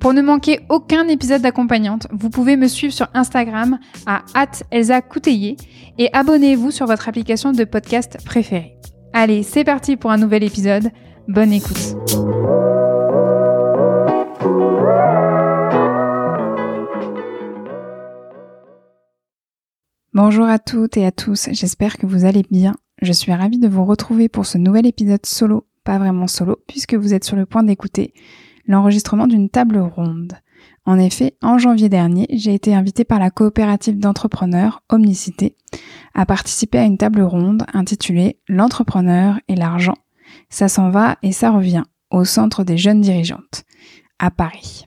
Pour ne manquer aucun épisode d'accompagnante, vous pouvez me suivre sur Instagram à Elsa et abonnez-vous sur votre application de podcast préférée. Allez, c'est parti pour un nouvel épisode. Bonne écoute. Bonjour à toutes et à tous, j'espère que vous allez bien. Je suis ravie de vous retrouver pour ce nouvel épisode solo, pas vraiment solo, puisque vous êtes sur le point d'écouter l'enregistrement d'une table ronde. En effet, en janvier dernier, j'ai été invitée par la coopérative d'entrepreneurs Omnicité à participer à une table ronde intitulée L'entrepreneur et l'argent. Ça s'en va et ça revient au centre des jeunes dirigeantes à Paris.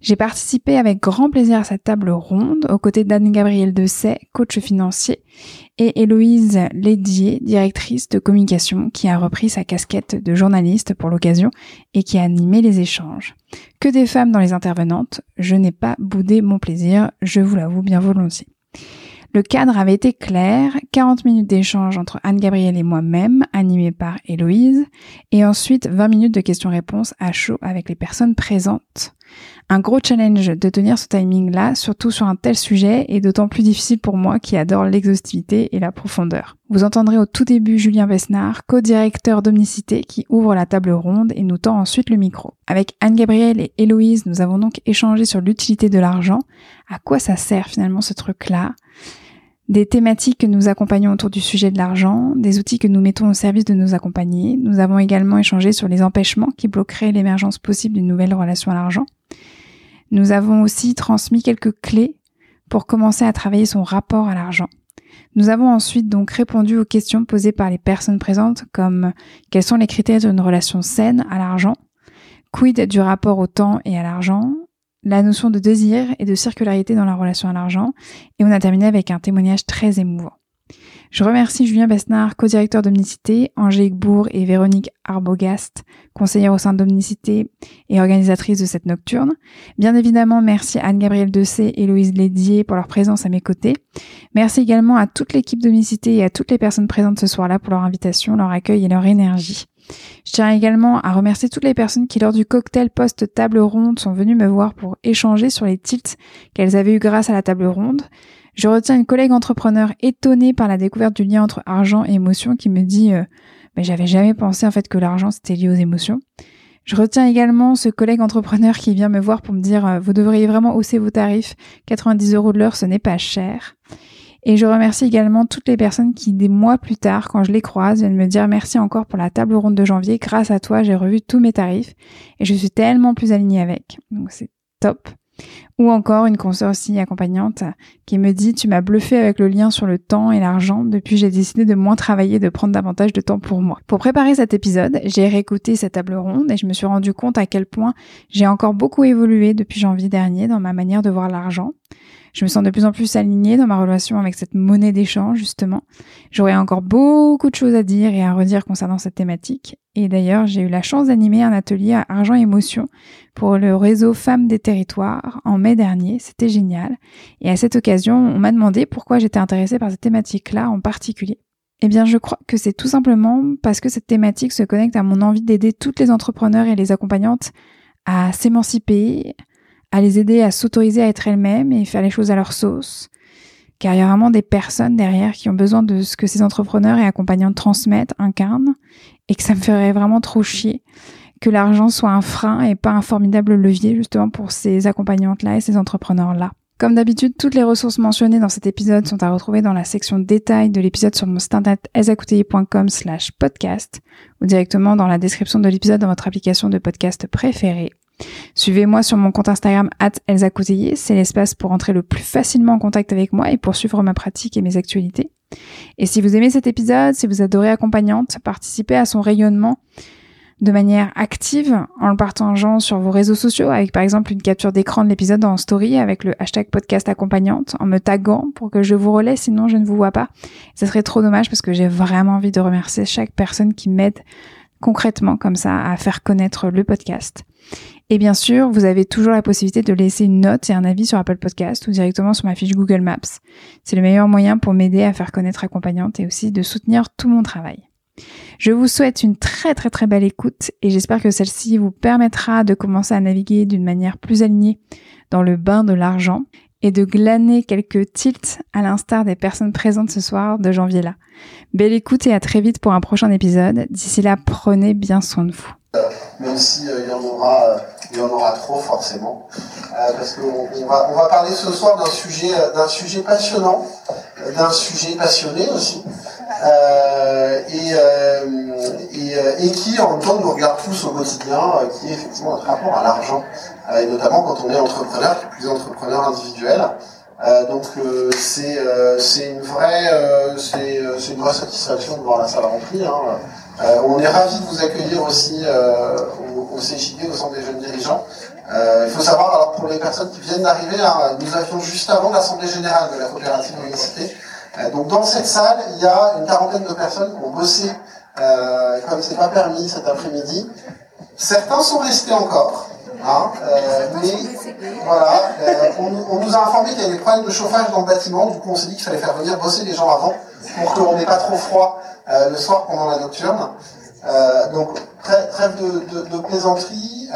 J'ai participé avec grand plaisir à cette table ronde aux côtés d'Anne-Gabrielle Dessay, coach financier, et Héloïse Lédier, directrice de communication, qui a repris sa casquette de journaliste pour l'occasion et qui a animé les échanges. Que des femmes dans les intervenantes, je n'ai pas boudé mon plaisir, je vous l'avoue bien volontiers. Le cadre avait été clair, 40 minutes d'échange entre Anne-Gabrielle et moi-même, animé par Héloïse, et ensuite 20 minutes de questions-réponses à chaud avec les personnes présentes. Un gros challenge de tenir ce timing-là, surtout sur un tel sujet, est d'autant plus difficile pour moi qui adore l'exhaustivité et la profondeur. Vous entendrez au tout début Julien Besnard, co-directeur d'Omnicité, qui ouvre la table ronde et nous tend ensuite le micro. Avec Anne-Gabrielle et Héloïse, nous avons donc échangé sur l'utilité de l'argent, à quoi ça sert finalement ce truc-là, des thématiques que nous accompagnons autour du sujet de l'argent, des outils que nous mettons au service de nos accompagnés. Nous avons également échangé sur les empêchements qui bloqueraient l'émergence possible d'une nouvelle relation à l'argent. Nous avons aussi transmis quelques clés pour commencer à travailler son rapport à l'argent. Nous avons ensuite donc répondu aux questions posées par les personnes présentes comme quels sont les critères d'une relation saine à l'argent, quid du rapport au temps et à l'argent, la notion de désir et de circularité dans la relation à l'argent, et on a terminé avec un témoignage très émouvant. Je remercie Julien Besnard, co-directeur d'Omnicité, Angélique Bourg et Véronique Arbogast, conseillère au sein d'Omnicité et organisatrice de cette nocturne. Bien évidemment, merci Anne-Gabrielle Dessay et Louise Lédier pour leur présence à mes côtés. Merci également à toute l'équipe d'Omnicité et à toutes les personnes présentes ce soir-là pour leur invitation, leur accueil et leur énergie. Je tiens également à remercier toutes les personnes qui, lors du cocktail post-table ronde, sont venues me voir pour échanger sur les tilts qu'elles avaient eu grâce à la table ronde. Je retiens une collègue entrepreneur étonnée par la découverte du lien entre argent et émotion qui me dit euh, mais j'avais jamais pensé en fait que l'argent c'était lié aux émotions. Je retiens également ce collègue entrepreneur qui vient me voir pour me dire euh, vous devriez vraiment hausser vos tarifs, 90 euros de l'heure ce n'est pas cher. Et je remercie également toutes les personnes qui, des mois plus tard, quand je les croise, viennent me dire merci encore pour la table ronde de janvier. Grâce à toi, j'ai revu tous mes tarifs et je suis tellement plus alignée avec. Donc c'est top. Ou encore une consoeur aussi accompagnante qui me dit tu m'as bluffé avec le lien sur le temps et l'argent depuis j'ai décidé de moins travailler, de prendre davantage de temps pour moi. Pour préparer cet épisode, j'ai réécouté cette table ronde et je me suis rendu compte à quel point j'ai encore beaucoup évolué depuis janvier dernier dans ma manière de voir l'argent. Je me sens de plus en plus alignée dans ma relation avec cette monnaie d'échange, justement. J'aurais encore beaucoup de choses à dire et à redire concernant cette thématique. Et d'ailleurs, j'ai eu la chance d'animer un atelier à Argent Émotion pour le réseau Femmes des Territoires en mai dernier. C'était génial. Et à cette occasion, on m'a demandé pourquoi j'étais intéressée par cette thématique-là en particulier. Eh bien, je crois que c'est tout simplement parce que cette thématique se connecte à mon envie d'aider toutes les entrepreneurs et les accompagnantes à s'émanciper, à les aider à s'autoriser à être elles-mêmes et faire les choses à leur sauce. Car il y a vraiment des personnes derrière qui ont besoin de ce que ces entrepreneurs et accompagnants transmettent, incarnent, et que ça me ferait vraiment trop chier que l'argent soit un frein et pas un formidable levier justement pour ces accompagnantes-là et ces entrepreneurs-là. Comme d'habitude, toutes les ressources mentionnées dans cet épisode sont à retrouver dans la section détails de l'épisode sur mon site internet slash podcast ou directement dans la description de l'épisode dans votre application de podcast préférée. Suivez-moi sur mon compte Instagram at c'est l'espace pour entrer le plus facilement en contact avec moi et pour suivre ma pratique et mes actualités. Et si vous aimez cet épisode, si vous adorez accompagnante, participez à son rayonnement de manière active en le partageant sur vos réseaux sociaux avec par exemple une capture d'écran de l'épisode en story avec le hashtag podcast accompagnante en me taguant pour que je vous relaie sinon je ne vous vois pas. Ce serait trop dommage parce que j'ai vraiment envie de remercier chaque personne qui m'aide concrètement comme ça à faire connaître le podcast. Et bien sûr, vous avez toujours la possibilité de laisser une note et un avis sur Apple Podcast ou directement sur ma fiche Google Maps. C'est le meilleur moyen pour m'aider à faire connaître accompagnante et aussi de soutenir tout mon travail. Je vous souhaite une très très très belle écoute et j'espère que celle-ci vous permettra de commencer à naviguer d'une manière plus alignée dans le bain de l'argent et de glaner quelques tilts à l'instar des personnes présentes ce soir de janvier là. Belle écoute et à très vite pour un prochain épisode. D'ici là, prenez bien soin de vous. Même s'il euh, y en aura, euh, il y en aura trop forcément, euh, parce qu'on on va, parler ce soir d'un sujet, sujet passionnant, d'un sujet passionné aussi, et, qui en même temps nous regarde tous au quotidien, qui est effectivement notre rapport à l'argent, et notamment quand on est entrepreneur, plus entrepreneur individuel. donc c'est une vraie une vraie satisfaction de voir la salle remplie. Hein. On est ravi de vous accueillir aussi au, au CJD, au Centre des jeunes dirigeants. il faut savoir, alors pour les personnes qui viennent d'arriver, hein, nous avions juste avant l'Assemblée Générale de la coopérative euh, donc dans cette salle, il y a une quarantaine de personnes qui ont bossé euh, comme c'est pas permis cet après-midi. Certains sont restés encore. Hein, euh, mais voilà, euh, on, on, nous a informé qu'il y avait des problèmes de chauffage dans le bâtiment, du coup on s'est dit qu'il fallait faire venir bosser les gens avant pour qu'on n'ait pas trop froid euh, le soir pendant la nocturne. Euh, donc trêve de, plaisanterie,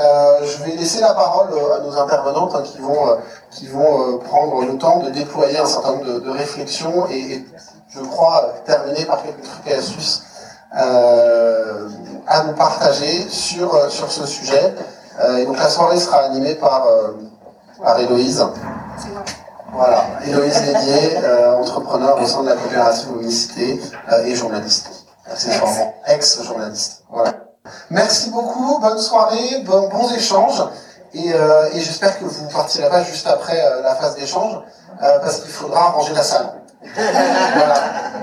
je vais laisser la parole à nos intervenantes hein, qui vont qui vont euh, prendre le temps de déployer un certain nombre de, réflexions et, je crois, terminer par quelques trucs et astuces euh, à nous partager sur, euh, sur ce sujet. et donc la soirée sera animée par, par Héloïse. Voilà, Héloïse Lédier, entrepreneur au sein de la coopération Unicité et journaliste. Accessoirement, ex-journaliste. Voilà. Merci beaucoup, bonne soirée, bons échanges. Euh, et, j'espère que vous ne partirez pas juste après euh, la phase d'échange, euh, parce qu'il faudra ranger la salle. voilà.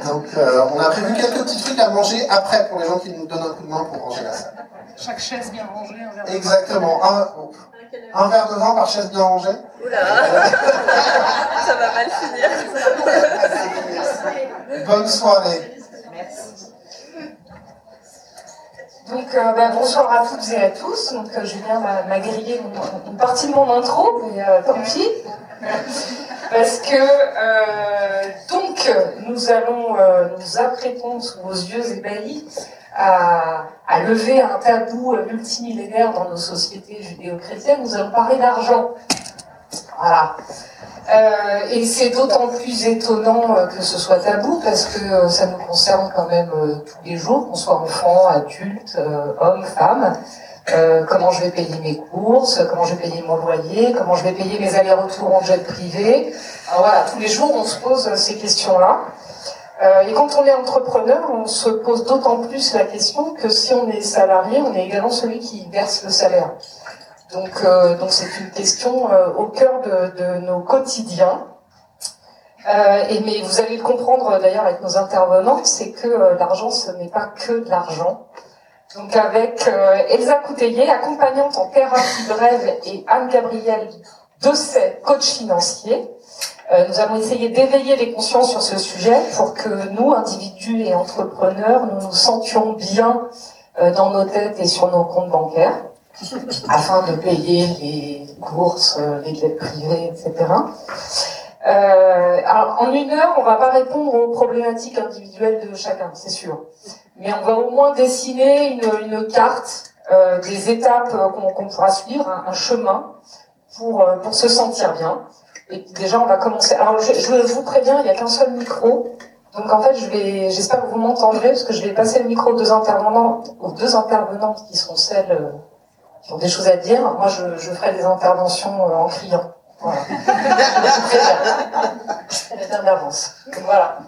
Donc on a prévu quelques petits trucs à manger après pour les gens qui nous donnent un coup de main pour ranger la salle. Chaque chaise bien rangée, Exactement. Un, un verre de vin par chaise bien rangée. Oula Ça va mal finir. Bonne soirée. Donc euh, ben, bonsoir à toutes et à tous. Donc euh, Julien m'a grillé une, partie de mon intro, mais euh, tant pis. Parce que donc nous allons nous apprêtons sous vos yeux ébahis à, lever un tabou multimillénaire dans nos sociétés judéo-chrétiennes. Nous allons parler d'argent. Voilà. Euh, et c'est d'autant plus étonnant euh, que ce soit tabou parce que euh, ça nous concerne quand même tous les jours, qu'on soit enfant, adulte, homme, femme. comment je vais payer mes courses, comment je vais payer mon loyer, comment je vais payer mes allers-retours en jet privé. Voilà, tous les jours on se pose ces questions-là. Et quand on est entrepreneur, on se pose d'autant plus la question que si on est salarié, on est également celui qui verse le salaire. Donc, euh, donc c'est une question euh, au cœur de, de nos quotidiens. Euh, et mais vous allez le comprendre d'ailleurs avec nos intervenants, c'est que euh, l'argent ce n'est pas que de l'argent. Donc avec Elsa Couteillé, accompagnante en thérapie brève, et Anne-Gabrielle Dosset, coach financier, nous allons essayer d'éveiller les consciences sur ce sujet pour que nous, individus et entrepreneurs, nous nous sentions bien dans nos têtes et sur nos comptes bancaires afin de payer les courses, les dettes privées, etc. Euh, alors, en une heure, on va pas répondre aux problématiques individuelles de chacun, c'est sûr. Mais on va au moins dessiner une, carte euh, des étapes qu'on pourra suivre, un, chemin pour, euh, pour se sentir bien. Et déjà, on va commencer. Alors, je, je vous préviens, il n'y a qu'un seul micro. Donc en fait, je vais, j'espère que vous m'entendrez parce que je vais passer le micro aux deux intervenants, aux deux intervenantes qui sont celles qui ont des choses à dire, moi je, je ferai des interventions euh, en criant. Voilà. Très bien. Elle d'avance. Voilà.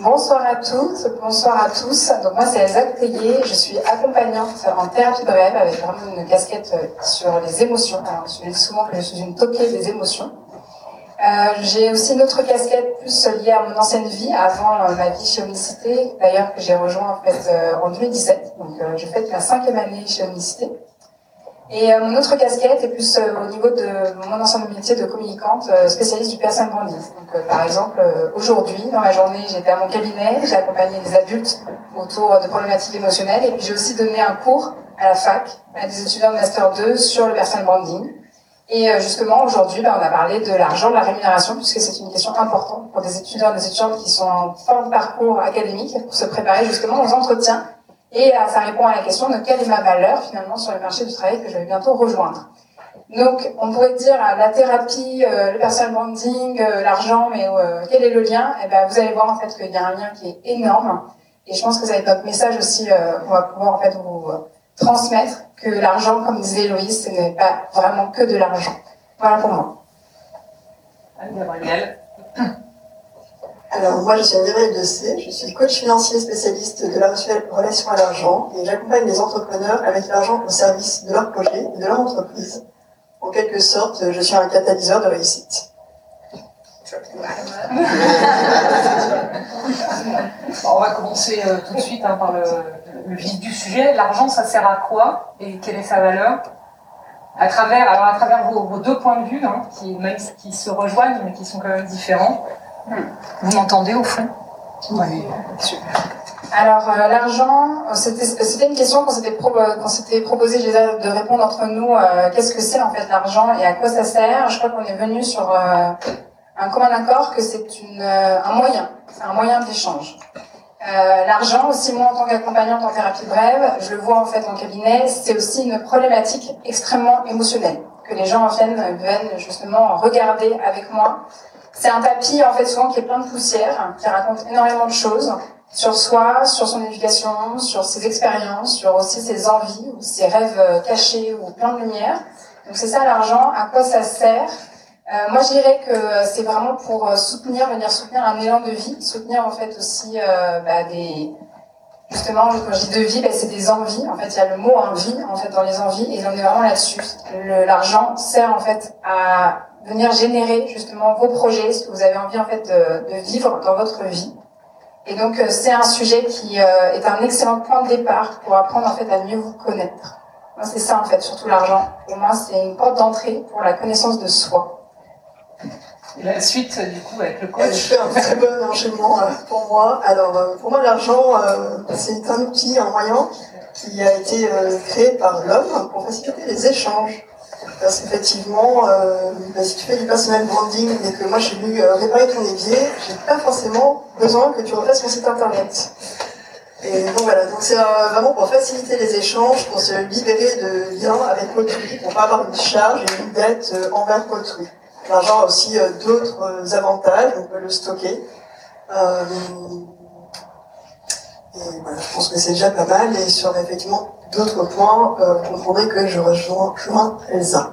Bonsoir à toutes, bonsoir à tous. Donc moi c'est Elsa Tellier, je suis accompagnante en thérapie brève avec vraiment une casquette sur les émotions. Alors je dis souvent que je suis une toquée des émotions. Euh, j'ai aussi une autre casquette plus liée à mon ancienne vie, avant euh, ma vie chez Omnicité, d'ailleurs que j'ai rejoint en fait euh, en 2017. Donc euh, je fais la cinquième année chez Omnicité. Et mon autre casquette est plus au niveau de mon ancien métier de communicante, spécialiste du personal branding. Donc par exemple, aujourd'hui, dans la journée, j'étais à mon cabinet, j'ai accompagné des adultes autour de problématiques émotionnelles, et puis j'ai aussi donné un cours à la fac à des étudiants de master 2 sur le personal branding. Et euh, justement, aujourd'hui, ben, on a parlé de l'argent, de la rémunération, puisque c'est une question importante pour des étudiants et des étudiantes qui sont en fin de parcours académique pour se préparer justement aux entretiens. Et euh, ça répond à la question de quelle est ma valeur finalement sur le marché du travail que je vais bientôt rejoindre. Donc, on pourrait dire la thérapie, euh, le personal branding, l'argent, mais quel est le lien? Et eh ben, vous allez voir en fait qu'il y a un lien qui est énorme. Et je pense que ça va être notre message aussi qu'on va pouvoir en fait vous transmettre que l'argent, comme disait Loïs, ce n'est pas vraiment que de l'argent. Voilà pour moi. Gabrielle. Alors moi je suis Gabrielle Dessé, je suis coach financier spécialiste de la relation à l'argent et j'accompagne les entrepreneurs avec l'argent au service de leur projet et de leur entreprise. En quelque sorte, je suis un catalyseur de réussite. On va commencer euh, tout de suite hein, par le, vif du sujet. L'argent, ça sert à quoi et quelle est sa valeur? À travers, alors à travers vos, deux points de vue, hein, qui, qui se rejoignent mais qui sont quand même différents. Vous m'entendez au fond? Oui, super. Alors euh, l'argent, c'était une question qu'on s'était s'était proposé de répondre entre nous. Euh, qu'est-ce que c'est en fait l'argent et à quoi ça sert? Je crois qu'on est venu sur euh, un commun accord que c'est un moyen, c'est un moyen d'échange. Euh, l'argent, aussi moi en tant qu'accompagnante en thérapie brève, je le vois en fait en cabinet, c'est aussi une problématique extrêmement émotionnelle que les gens viennent, viennent justement regarder avec moi. C'est un tapis en fait souvent qui est plein de poussière, qui raconte énormément de choses sur soi, sur son éducation, sur ses expériences, sur aussi ses envies ou ses rêves euh, cachés ou plein de lumière. Donc c'est ça l'argent, à quoi ça sert euh, moi, je dirais que c'est vraiment pour euh, soutenir, venir soutenir un élan de vie, soutenir en fait aussi bah, des justement quand je dis de vie, bah, c'est des envies. En fait, il y a le mot envie en fait dans les envies et on est vraiment là-dessus. L'argent sert en fait à venir générer justement vos projets, ce que vous avez envie en fait de, de vivre dans votre vie. Et donc c'est un sujet qui est un excellent point de départ pour apprendre en fait à mieux vous connaître. Moi, c'est ça en fait, surtout l'argent. Pour moi, c'est une porte d'entrée pour la connaissance de soi. Et la suite, du coup, avec le coach. Je fais un très bon enchaînement euh, pour moi. Alors, euh, pour moi, l'argent, euh, c'est un outil, un moyen qui a été créé par l'homme pour faciliter les échanges. Parce qu'effectivement, bah, si tu fais du personal branding et que moi j'ai voulu réparer ton évier, j'ai pas forcément besoin que tu refasses mon site internet. Et donc voilà, donc c'est vraiment pour faciliter les échanges, pour se libérer de liens avec autrui, pour pas avoir une charge et une dette envers autrui. L'argent a aussi euh, d'autres euh, avantages, on peut le stocker. Euh, et voilà, je pense que c'est déjà pas mal. Et sur effectivement d'autres points, vous comprendrez que je rejoins, Elsa.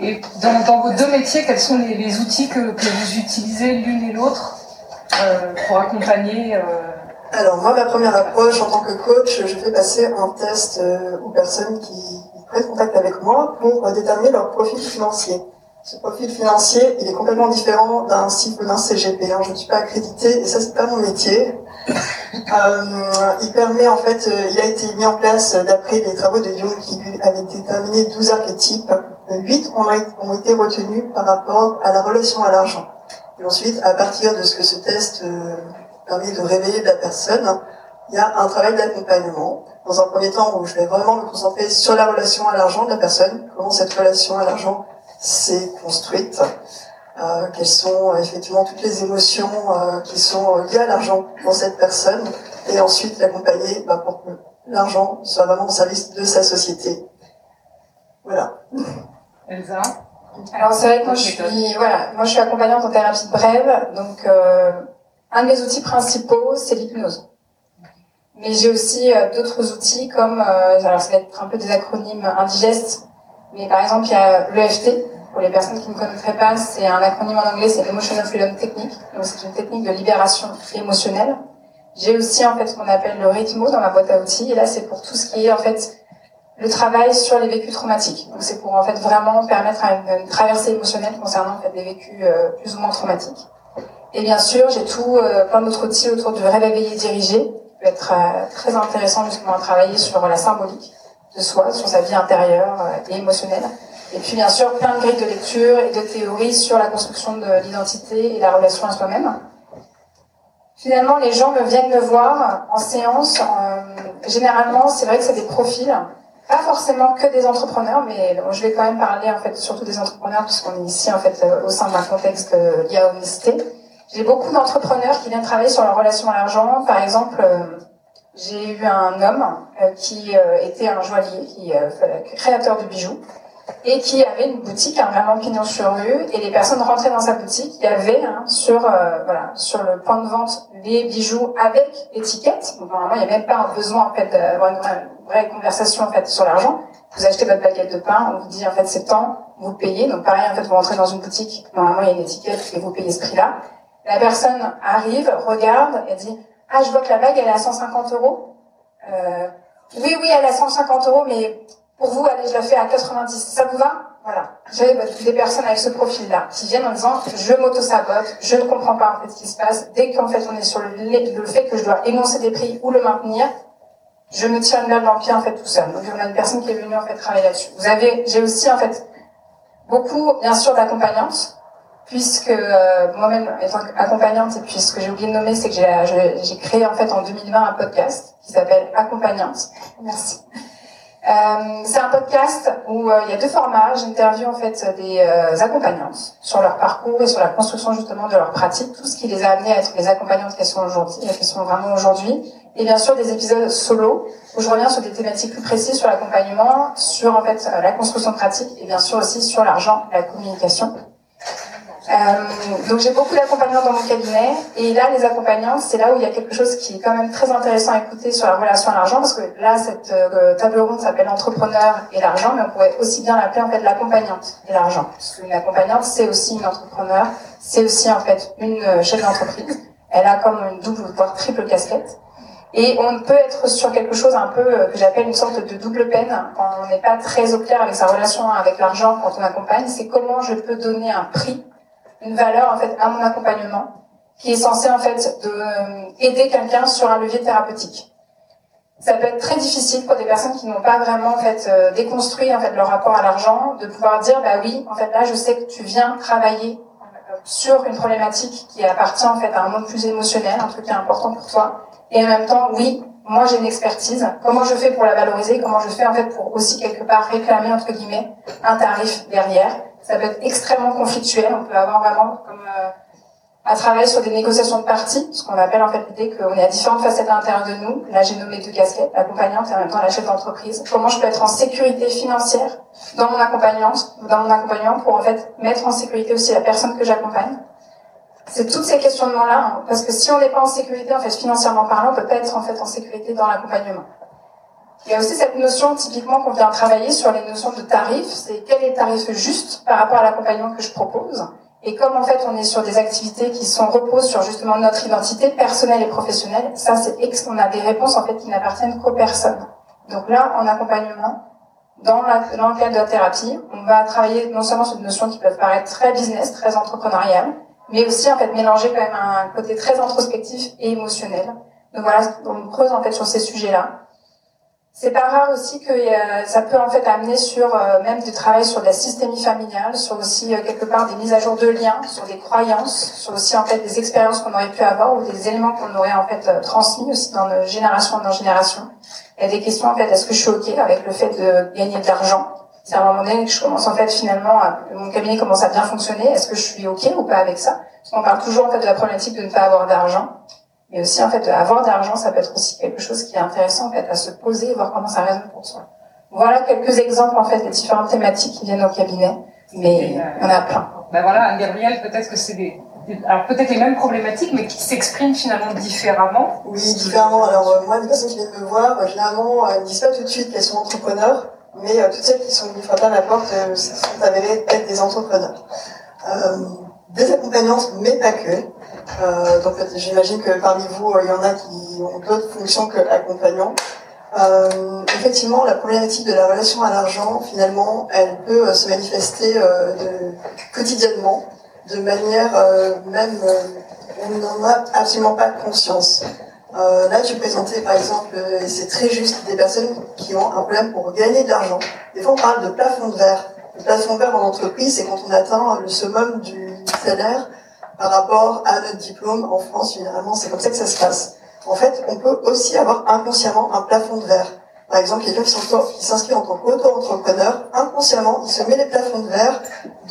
Et dans, dans, vos deux métiers, quels sont les, outils que, que, vous utilisez l'une et l'autre pour accompagner Alors moi, ma première approche en tant que coach, je fais passer un test aux personnes qui prennent contact avec moi pour déterminer leur profil financier. Ce profil financier, il est complètement différent d'un cycle ou d'un CGP. Hein. Je ne suis pas accréditée et ça, c'est pas mon métier. Euh, il permet, en fait, euh, il a été mis en place d'après les travaux de Jung qui avait déterminé 12 archétypes. 8 ont, été retenus par rapport à la relation à l'argent. Et ensuite, à partir de ce que ce test euh, permet de révéler de la personne, il y a un travail d'accompagnement. Dans un premier temps, où je vais vraiment me concentrer sur la relation à l'argent de la personne, comment cette relation à l'argent s'est construite, euh, quelles sont euh, effectivement toutes les émotions euh, qui sont liées à l'argent pour cette personne, et ensuite l'accompagner bah, pour que l'argent soit vraiment au service de sa société. Voilà. Elsa? Alors c'est vrai que moi je suis, voilà, moi je suis accompagnante en thérapie brève, donc un de mes outils principaux c'est l'hypnose. Mais j'ai aussi d'autres outils comme, alors ça va être un peu des acronymes indigestes, Mais par exemple, il y a l'EFT. Pour les personnes qui ne connaîtraient pas, c'est un acronyme en anglais, c'est Emotional Freedom Technique. Donc c'est une technique de libération émotionnelle. J'ai aussi en fait ce qu'on appelle le rythmo dans ma boîte à outils. Et là, c'est pour tout ce qui est en fait le travail sur les vécus traumatiques. Donc c'est pour en fait vraiment permettre une, traversée émotionnelle concernant en fait des vécus euh, plus ou moins traumatiques. Et bien sûr, j'ai tout euh, plein d'autres outils autour du rêve éveillé dirigé, qui peut être euh, très intéressant justement à travailler sur la symbolique de soi, sur sa vie intérieure et émotionnelle. Et puis bien sûr, plein de grilles de lecture et de théories sur la construction de l'identité et la relation à soi-même. Finalement, les gens me viennent me voir en séance. généralement, c'est vrai que c'est des profils pas forcément que des entrepreneurs, mais je vais quand même parler en fait surtout des entrepreneurs puisqu'on est ici en fait euh, au sein d'un contexte lié à l'honesté. J'ai beaucoup d'entrepreneurs qui viennent travailler sur leur relation à l'argent. Par exemple, euh, j'ai eu un homme euh, qui était un joaillier, qui créateur de bijoux, et qui avait une boutique, un vraiment pignon sur rue, et les personnes rentraient dans sa boutique, il y avait hein, sur voilà sur le point de vente les bijoux avec étiquette. Donc normalement, il n'y a même pas un besoin en fait d'avoir une vraie conversation en fait sur l'argent. Vous achetez votre baguette de pain, on vous dit en fait c'est temps, vous payez. Donc pareil en fait vous rentrez dans une boutique, normalement il y a une étiquette et vous payez ce prix-là. La personne arrive, regarde et dit ah je vois que la bague elle est à 150 euros. Euh, oui oui elle est à 150 euros mais pour vous allez je la fais à 90. Ça vous va? Voilà. J'ai des personnes avec ce profil-là qui viennent en disant je m'auto-sabote, je ne comprends pas en fait ce qui se passe. Dès qu'en fait on est sur le, fait que je dois énoncer des prix ou le maintenir, je me tiens une balle dans le pied en fait tout seul. Donc on a une personne qui est venue en fait travailler là-dessus. Vous avez, j'ai aussi en fait beaucoup bien sûr d'accompagnantes, puisque euh, moi-même étant accompagnante et puis ce que j'ai oublié de nommer, c'est que j'ai créé en fait en 2020 un podcast qui s'appelle Accompagnante. Merci. Euh, c'est un podcast où euh, il y a deux formats. J'interviewe en fait des euh, accompagnantes sur leur parcours et sur la construction justement de leur pratique, tout ce qui les a amenées à être les accompagnantes qu'elles sont aujourd'hui, qu'elles sont vraiment aujourd'hui. Et bien sûr des épisodes solo où je reviens sur des thématiques plus précises sur l'accompagnement, sur en fait la construction pratique et bien sûr aussi sur l'argent, la communication. Euh, donc j'ai beaucoup d'accompagnants dans mon cabinet. Et là les accompagnants c'est là où il y a quelque chose qui est quand même très intéressant à écouter sur la relation à l'argent parce que là cette euh, table ronde s'appelle entrepreneur et l'argent mais on pourrait aussi bien l'appeler en fait l'accompagnante et l'argent. Parce qu'une accompagnante c'est aussi une entrepreneur c'est aussi en fait une euh, chef d'entreprise. Elle a comme une double voire triple casquette. Et on peut être sur quelque chose un peu que j'appelle une sorte de double peine. Quand on n'est pas très au clair avec sa relation avec l'argent quand on accompagne. C'est comment je peux donner un prix une valeur en fait à mon accompagnement qui est censé en fait de euh, aider quelqu'un sur un levier thérapeutique. Ça peut être très difficile pour des personnes qui n'ont pas vraiment en fait euh, déconstruit en fait leur rapport à l'argent de pouvoir dire bah oui en fait là je sais que tu viens travailler euh, sur une problématique qui appartient en fait à un monde plus émotionnel, un truc qui est important pour toi. Et en même temps oui moi j'ai une expertise, comment je fais pour la valoriser, comment je fais en fait pour aussi quelque part réclamer entre guillemets un tarif derrière? Ça peut être extrêmement conflictuel. On peut avoir vraiment comme euh, un travail sur des négociations de parties, ce qu'on appelle en fait l'idée qu'on est à différentes facettes à l'intérieur de nous. Là, j'ai nommé deux casquettes, l'accompagnante et en même temps la chef d'entreprise. Comment je peux être en sécurité financière dans mon accompagnante, dans mon accompagnant, pour en fait mettre en sécurité aussi la personne que j'accompagne. C'est toutes ces questionnements-là, hein, parce que si on n'est pas en sécurité, en fait, financièrement parlant, on peut pas être en fait en sécurité dans l'accompagnement. Il y a aussi cette notion typiquement qu'on vient travailler sur les notions de tarifs, c'est quel est le tarif juste par rapport à l'accompagnement que je propose? Et comme en fait on est sur des activités qui sont reposent sur justement notre identité personnelle et professionnelle, ça c'est on a des réponses en fait qui n'appartiennent qu'aux personnes. Donc là, en accompagnement, dans, la, dans le cadre de la thérapie, on va travailler non seulement sur des notions qui peuvent paraître très business, très entrepreneuriales, mais aussi en fait mélanger quand même un côté très introspectif et émotionnel. Donc voilà, on creuse en fait sur ces sujets-là. C'est pas rare aussi que ça peut en fait amener sur euh, même du travail sur la systémie familiale, sur aussi euh, quelque part des mises à jour de liens, sur des croyances, sur aussi en fait des expériences qu'on aurait pu avoir ou des éléments qu'on aurait en fait euh, transmis aussi dans nos génération en génération. Il y a des questions en fait est-ce que je suis ok avec le fait de gagner de l'argent? C'est à un moment donné que je commence en fait finalement mon cabinet commence à bien fonctionner. Est-ce que je suis ok ou pas avec ça? Parce qu'on parle toujours en fait de la problématique de ne pas avoir d'argent. Et aussi, en fait, avoir d'argent, ça peut être aussi quelque chose qui est intéressant, en fait, à se poser et voir comment ça résonne pour soi. Voilà quelques exemples, en fait, des différentes thématiques qui viennent au cabinet. Mais il y en a plein. Ben voilà, Gabriel, peut-être que c'est des, alors peut-être les mêmes problématiques, mais qui s'expriment finalement différemment. Oui, différemment. Alors euh, moi, les personnes qui viennent me voir, euh, généralement, elles ne disent pas tout de suite qu'elles sont entrepreneurs. mais toutes celles qui sont venues frapper à ma porte sont avérées être des entrepreneurs. des accompagnantes, mais pas que. Donc j'imagine que parmi vous, il y en a qui ont d'autres fonctions que accompagnants. Euh, effectivement, la problématique de la relation à l'argent, finalement, elle peut euh, se manifester euh, de, quotidiennement, de manière euh, même, on n'en a absolument pas conscience. là, tu présentais par exemple, et c'est très juste, des personnes qui ont un problème pour gagner de l'argent. Des fois, on parle de plafond de verre. Le plafond de verre en entreprise, c'est quand on atteint le summum du salaire par rapport à notre diplôme. En France, généralement, c'est comme ça que ça se passe en fait, on peut aussi avoir inconsciemment un plafond de verre. Par exemple, quelqu'un qui s'inscrit en tant qu'auto-entrepreneur, inconsciemment, il se met les plafonds de verre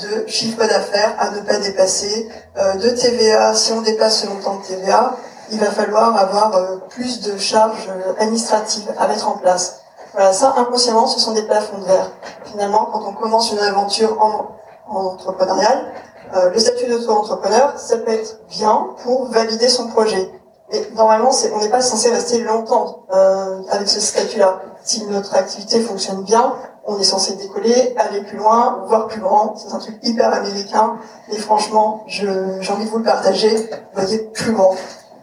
de chiffre d'affaires à ne pas dépasser, euh, de TVA, si on dépasse ce montant de TVA, il va falloir avoir euh, plus de charges administratives à mettre en place. Voilà, ça, inconsciemment, ce sont des plafonds de verre. Finalement, quand on commence une aventure en, en entrepreneurial, le statut d'auto-entrepreneur, ça peut être bien pour valider son projet. Mais normalement, on n'est pas censé rester longtemps euh, avec ce statut-là. Si notre activité fonctionne bien, on est censé décoller, aller plus loin, voir plus grand. C'est un truc hyper américain. Et franchement, j'ai envie de vous le partager. Voyez plus grand.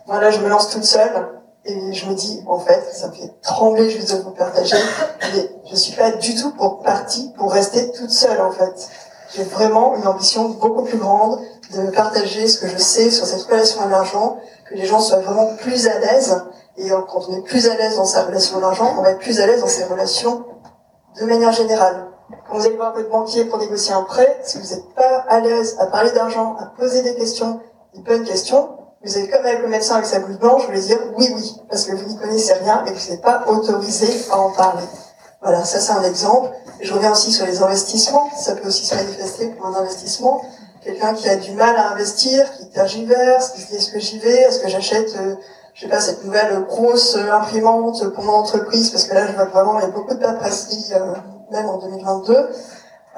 Voilà, je me lance toute seule. Et je me dis, en fait, ça me fait trembler juste de vous partager. Mais je suis pas du tout pour partie pour rester toute seule, en fait. J'ai vraiment une ambition beaucoup plus grande de partager ce que je sais sur cette relation à l'argent, que les gens soient vraiment plus à l'aise. Et quand on est plus à l'aise dans sa relation à l'argent, on va être plus à l'aise dans ses relations de manière générale. Quand vous allez voir votre banquier pour négocier un prêt, si vous n'êtes pas à l'aise à parler d'argent, à poser des questions, des bonnes questions, vous allez comme avec le médecin avec sa blouse blanche, vous allez dire oui, oui, parce que vous n'y connaissez rien et que vous n'êtes pas autorisé à en parler. Voilà, ça c'est un exemple. Je reviens aussi sur les investissements. Ça peut aussi se manifester pour un investissement quelqu'un qui a du mal à investir, qui tergiverse, qui se dit est-ce que j'y vais, est-ce que j'achète, euh, je sais pas, cette nouvelle grosse imprimante pour mon entreprise, parce que là je vois vraiment il y a beaucoup de paperasserie, euh, même en 2022.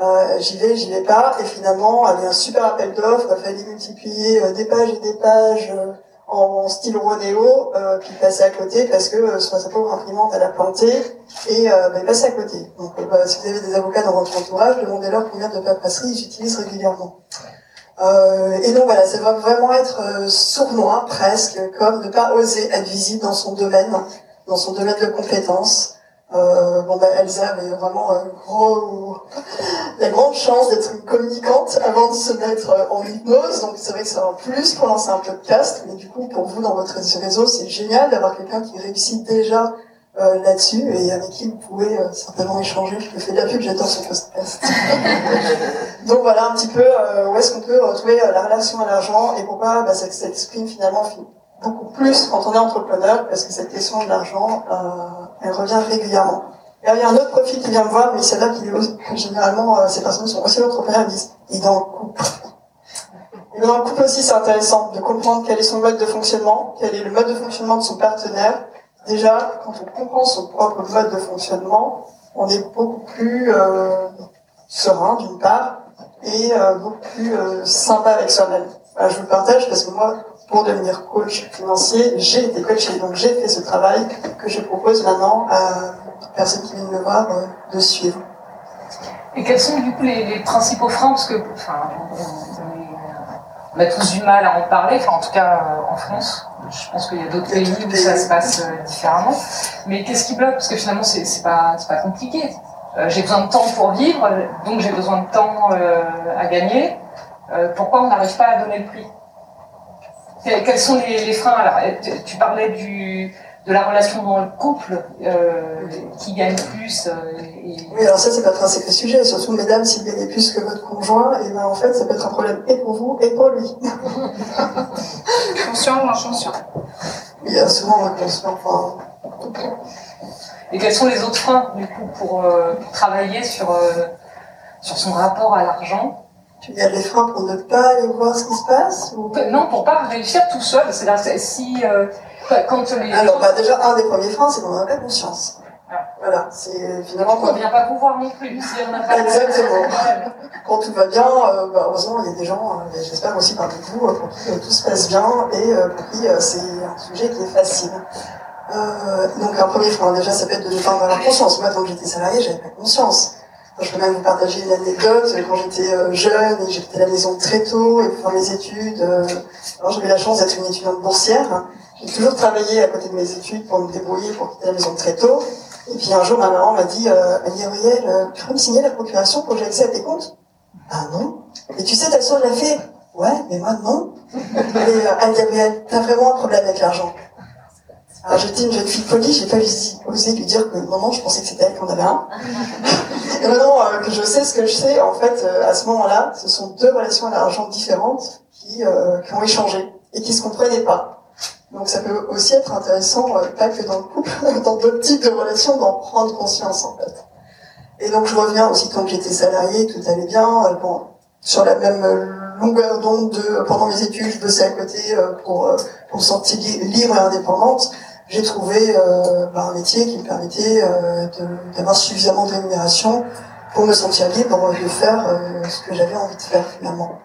Euh, j'y vais, j'y vais pas, et finalement, avec un super appel d'offres, il a fallu multiplier euh, des pages et des pages en style Rodéo, euh, puis passer à côté parce que euh, sa pauvre imprimante elle a planté et euh, bah, à côté. Donc euh, bah, si vous avez des avocats dans votre entourage, demandez-leur combien de paperasserie ils utilisent régulièrement. Euh, et donc voilà, ça va vraiment être euh, sournois presque, comme ne pas oser être visible dans son domaine, dans son domaine de compétences. Euh, bon, bah, Elsa avait vraiment un gros, la grande chance d'être une communicante avant de se mettre euh, en hypnose. Donc, c'est vrai que c'est un plus pour lancer un podcast. Mais du coup, pour vous, dans votre réseau, c'est génial d'avoir quelqu'un qui réussit déjà euh, là-dessus et avec qui vous pouvez euh, certainement échanger. Je me fais de la pub, j'adore ce podcast. Donc voilà un petit peu où est-ce qu'on peut retrouver la relation à l'argent et pourquoi bah, ça s'exprime finalement beaucoup plus quand on est entrepreneur, parce que cette question de l'argent, euh, elle revient régulièrement. Et il y a un autre profil qui vient me voir, mais c'est là qu'il est généralement, euh, ces personnes sont aussi entrepreneurs, ils disent, il est dans le couple. Et dans le couple aussi, c'est intéressant de comprendre quel est son mode de fonctionnement, quel est le mode de fonctionnement de son partenaire. Déjà, quand on comprend son propre mode de fonctionnement, on est beaucoup plus euh, serein, d'une part, et beaucoup plus sympa avec soi-même. je vous le partage parce que moi, pour devenir coach financier, j'ai été coaché, donc j'ai fait ce travail que je propose maintenant à personnes qui viennent me voir euh, de suivre. Et quels sont du coup les, principaux freins? Parce que, enfin, on a tous du mal à en parler, enfin, en tout cas euh, en France. Je pense qu'il y a d'autres pays où ça se passe euh, différemment. Mais qu'est-ce qui bloque? Parce que finalement, c'est pas, pas compliqué. j'ai besoin de temps pour vivre, donc j'ai besoin de temps à gagner. pourquoi on n'arrive pas à donner le prix? Quels sont les, freins alors, Tu parlais du, de la relation dans le couple euh, qui gagne plus. Euh, oui, alors ça, c'est pas très le sujet. Surtout, mesdames, s'il gagnez plus que votre conjoint, et ben, en fait, ça peut être un problème et pour vous et pour lui. conscient ou inconscient? Oui, souvent inconscient. Enfin... Et quels sont les autres freins, du coup, pour, euh, travailler sur, euh, sur son rapport à l'argent? Il y a des freins pour ne pas aller voir ce qui se passe ou... Non, pour pas réussir tout seul. C'est-à-dire si euh, quand les alors bah, déjà un des premiers freins, c'est qu'on n'en a pas conscience. Ah. Voilà, c'est finalement on ne vient pas vous voir non plus. Si on a pas Exactement. quand tout va bien, euh, bah, heureusement il y a des gens, euh, j'espère aussi parmi vous, pour qui tout se passe bien et pour qui c'est un sujet qui est facile. Euh, donc un premier frein, déjà, ça peut être de ne pas avoir conscience. Moi, quand j'étais salarié, j'avais pas conscience. Je peux même vous partager une anecdote. Quand j'étais euh, jeune et j'étais à la maison très tôt et pour faire mes études, euh, alors eu la chance d'être une étudiante boursière. J'ai toujours travaillé à côté de mes études pour me débrouiller pour quitter la maison très tôt. Et puis un jour, ma maman m'a dit, euh, elle dit, Ariel, euh, tu peux me signer la procuration pour que j'ai accès à tes comptes? Ah non. Et tu sais, ta soeur l'a fait. Ouais, mais moi non. Et euh, elle dit, Ariel, t'as vraiment un problème avec l'argent? Alors j'étais une jeune fille polie, j'ai pas osé lui dire que non, non, je pensais que c'était elle qui en avait un. Et maintenant euh, que je sais ce que je sais, en fait, euh, à ce moment-là, ce sont deux relations à l'argent différentes qui, euh, qui ont échangé et qui se comprenaient pas. Donc ça peut aussi être intéressant, pas que dans le couple, dans d'autres types de relations, d'en prendre conscience en fait. Et donc je reviens aussi quand j'étais salariée, tout allait bien, bon, sur la même longueur d'onde de pendant mes études, je bossais à côté pour pour me sentir li- libre et indépendante. J'ai trouvé euh, bah, un métier qui me permettait euh, d'avoir suffisamment de rémunération pour me sentir libre de faire euh, ce que j'avais envie de faire finalement.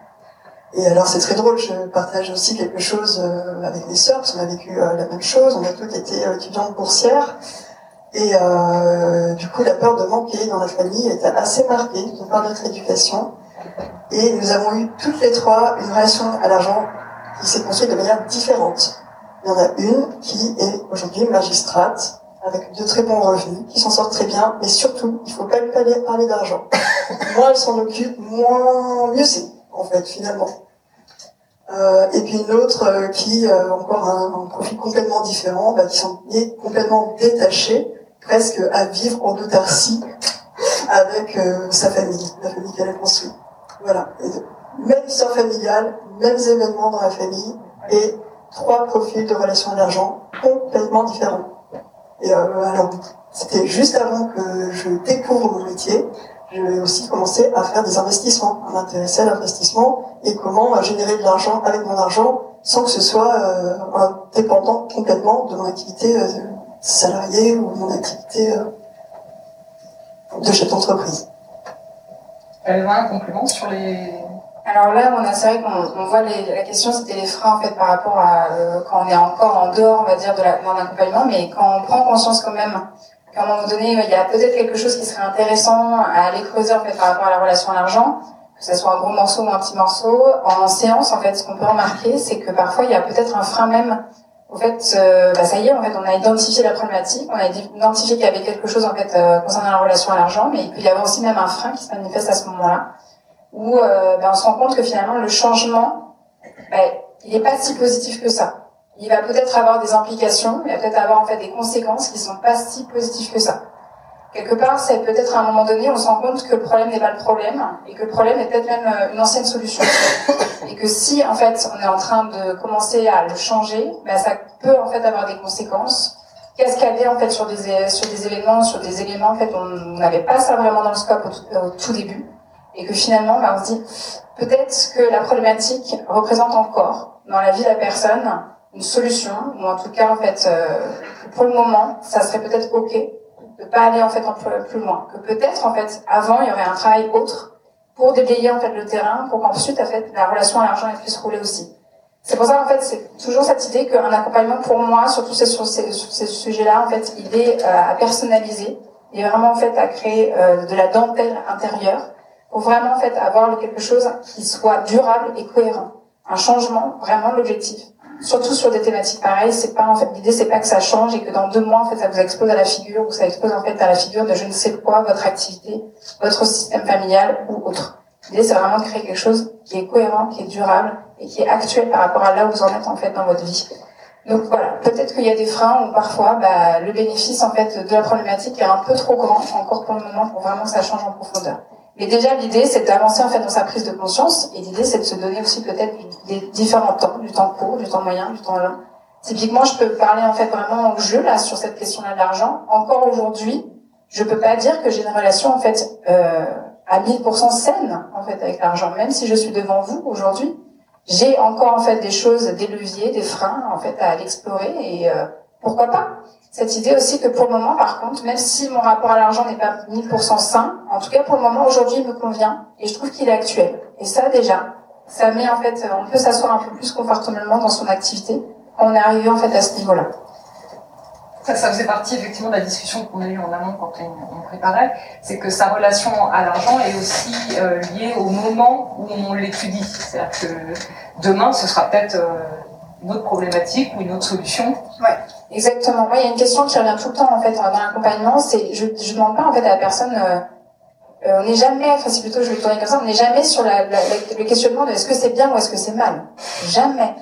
Et alors c'est très drôle, je partage aussi quelque chose euh, avec mes sœurs, parce qu'on a vécu euh, la même chose, on a toutes été euh, étudiantes boursières, et du coup la peur de manquer dans la famille était assez marquée de par notre éducation, et nous avons eu toutes les trois une relation à l'argent qui s'est construite de manière différente. Il y en a une qui est aujourd'hui magistrate, avec de très bons revenus, qui s'en sort très bien, mais surtout, il faut pas lui parler, d'argent. moins elle s'en occupe, moins mieux c'est, en fait, finalement. Euh, et puis une autre euh, qui euh, encore un, un profil complètement différent, bah, qui s'en est complètement détachée, presque à vivre en autarcie avec euh, sa famille, la famille qu'elle a construite. Voilà. Même histoire familiale, mêmes événements dans la famille, et trois profils de relation à l'argent complètement différents. Et euh, alors, c'était juste avant que je découvre mon métier, j'ai aussi commencé à faire des investissements, à m'intéresser à l'investissement et comment euh, générer de l'argent avec mon argent sans que ce soit euh, dépendant complètement de mon activité euh, salariée ou mon activité de chef d'entreprise. Elle a un complément sur les. Alors là, on a, c'est vrai qu'on on voit les, la question, c'était les freins en fait par rapport à euh, quand on est encore en dehors, on va dire, de la d'un accompagnement, mais quand on prend conscience quand même qu'à un moment donné, il y a peut-être quelque chose qui serait intéressant à aller creuser en fait par rapport à la relation à l'argent, que ce soit un gros morceau ou un petit morceau. En séance, en fait, ce qu'on peut remarquer, c'est que parfois il y a peut-être un frein même. Au fait, euh, bah, ça y est, en fait, on a identifié la problématique, on a identifié qu'il y avait quelque chose en fait euh, concernant la relation à l'argent, mais il peut y avoir aussi même un frein qui se manifeste à ce moment-là où euh, ben, on se rend compte que finalement le changement, ben, il n'est pas si positif que ça. Il va peut-être avoir des implications, il va peut-être avoir en fait des conséquences qui sont pas si positives que ça. Quelque part, c'est peut-être à un moment donné, on se rend compte que le problème n'est pas le problème et que le problème est peut-être même euh, une ancienne solution. Et que si en fait on est en train de commencer à le changer, ben, ça peut en fait avoir des conséquences cascader en fait sur des sur des événements, sur des éléments en fait on n'avait pas ça vraiment dans le scope au tout début et que finalement bah, on se dit peut-être que la problématique représente encore dans la vie de la personne une solution ou en tout cas en fait euh, pour le moment ça serait peut-être ok de pas aller en fait peu plus loin. Que peut-être en fait avant il y aurait un travail autre pour déblayer en fait le terrain pour qu'ensuite en fait la relation à l'argent puisse rouler aussi. C'est pour ça en fait c'est toujours cette idée qu'un accompagnement pour moi surtout sur ces, sur ces sujets-là en fait il est euh, à personnaliser. Est vraiment en fait à créer euh, de la dentelle intérieure pour vraiment en fait avoir quelque chose qui soit durable et cohérent. Un changement, vraiment l'objectif. Surtout sur des thématiques pareilles, c'est pas en fait l'idée c'est pas que ça change et que dans deux mois en fait ça vous explose à la figure ou ça explose en fait à la figure de je ne sais quoi votre activité, votre système familial ou autre. L'idée c'est vraiment de créer quelque chose qui est cohérent, qui est durable et qui est actuel par rapport à là où vous en êtes en fait dans votre vie. Donc voilà, peut-être qu'il y a des freins où parfois bah, le bénéfice en fait de la problématique est un peu trop grand encore pour le moment pour vraiment que ça change en profondeur. Mais déjà, l'idée, c'est d'avancer en fait dans sa prise de conscience, et l'idée, c'est de se donner aussi peut-être des différents temps, du temps court, du temps moyen, du temps long. Typiquement, je peux parler en fait vraiment au jeu là sur cette question-là de l'argent. Encore aujourd'hui, je peux pas dire que j'ai une relation en fait euh, à 1000% saine en fait avec l'argent, même si je suis devant vous aujourd'hui. J'ai encore en fait des choses, des leviers, des freins en fait à l'explorer et euh, pourquoi pas? Cette idée aussi que pour le moment, par contre, même si mon rapport à l'argent n'est pas 1000% sain, en tout cas pour le moment, aujourd'hui, il me convient et je trouve qu'il est actuel. Et ça, déjà, ça met en fait, on peut s'asseoir un peu plus confortablement dans son activité quand on est arrivé en fait à ce niveau-là. Ça, ça faisait partie effectivement de la discussion qu'on a eue en amont quand on, on préparait, c'est que sa relation à l'argent est aussi euh, liée au moment où on l'étudie. C'est-à-dire que demain, ce sera peut-être euh, une autre problématique ou une autre solution. Ouais, exactement. Moi, il y a une question qui revient tout le temps en fait dans l'accompagnement, c'est je je demande pas en fait à la personne euh, euh, on n'est jamais, enfin c'est plutôt je vais le tourner comme ça, on n'est jamais sur la- la- le questionnement de est-ce que c'est bien ou est-ce que c'est mal. Jamais.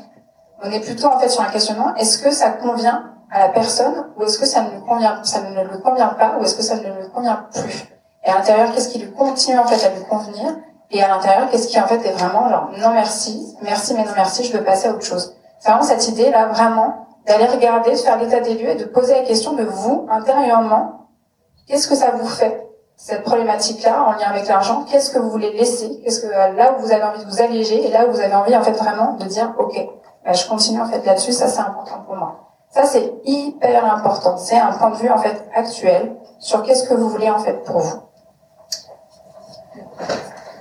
On est plutôt en fait sur un questionnement est-ce que ça convient à la personne ou est-ce que ça ne lui convient, ça ne lui convient pas ou est-ce que ça ne lui convient plus. Et à l'intérieur, qu'est-ce qui lui continue en fait à lui convenir et à l'intérieur, qu'est-ce qui en fait est vraiment genre non merci, merci mais non merci, je veux passer à autre chose. C'est vraiment cette idée là, vraiment d'aller regarder, de faire l'état des lieux et de poser la question de vous intérieurement, qu'est-ce que ça vous fait cette problématique-là en lien avec l'argent? Qu'est-ce que vous voulez laisser? Qu'est-ce que là où vous avez envie de vous alléger et là où vous avez envie en fait vraiment de dire ok, bah, je continue en fait là-dessus, ça c'est important pour moi. Ça c'est hyper important. C'est un point de vue en fait actuel sur qu'est-ce que vous voulez en fait pour vous.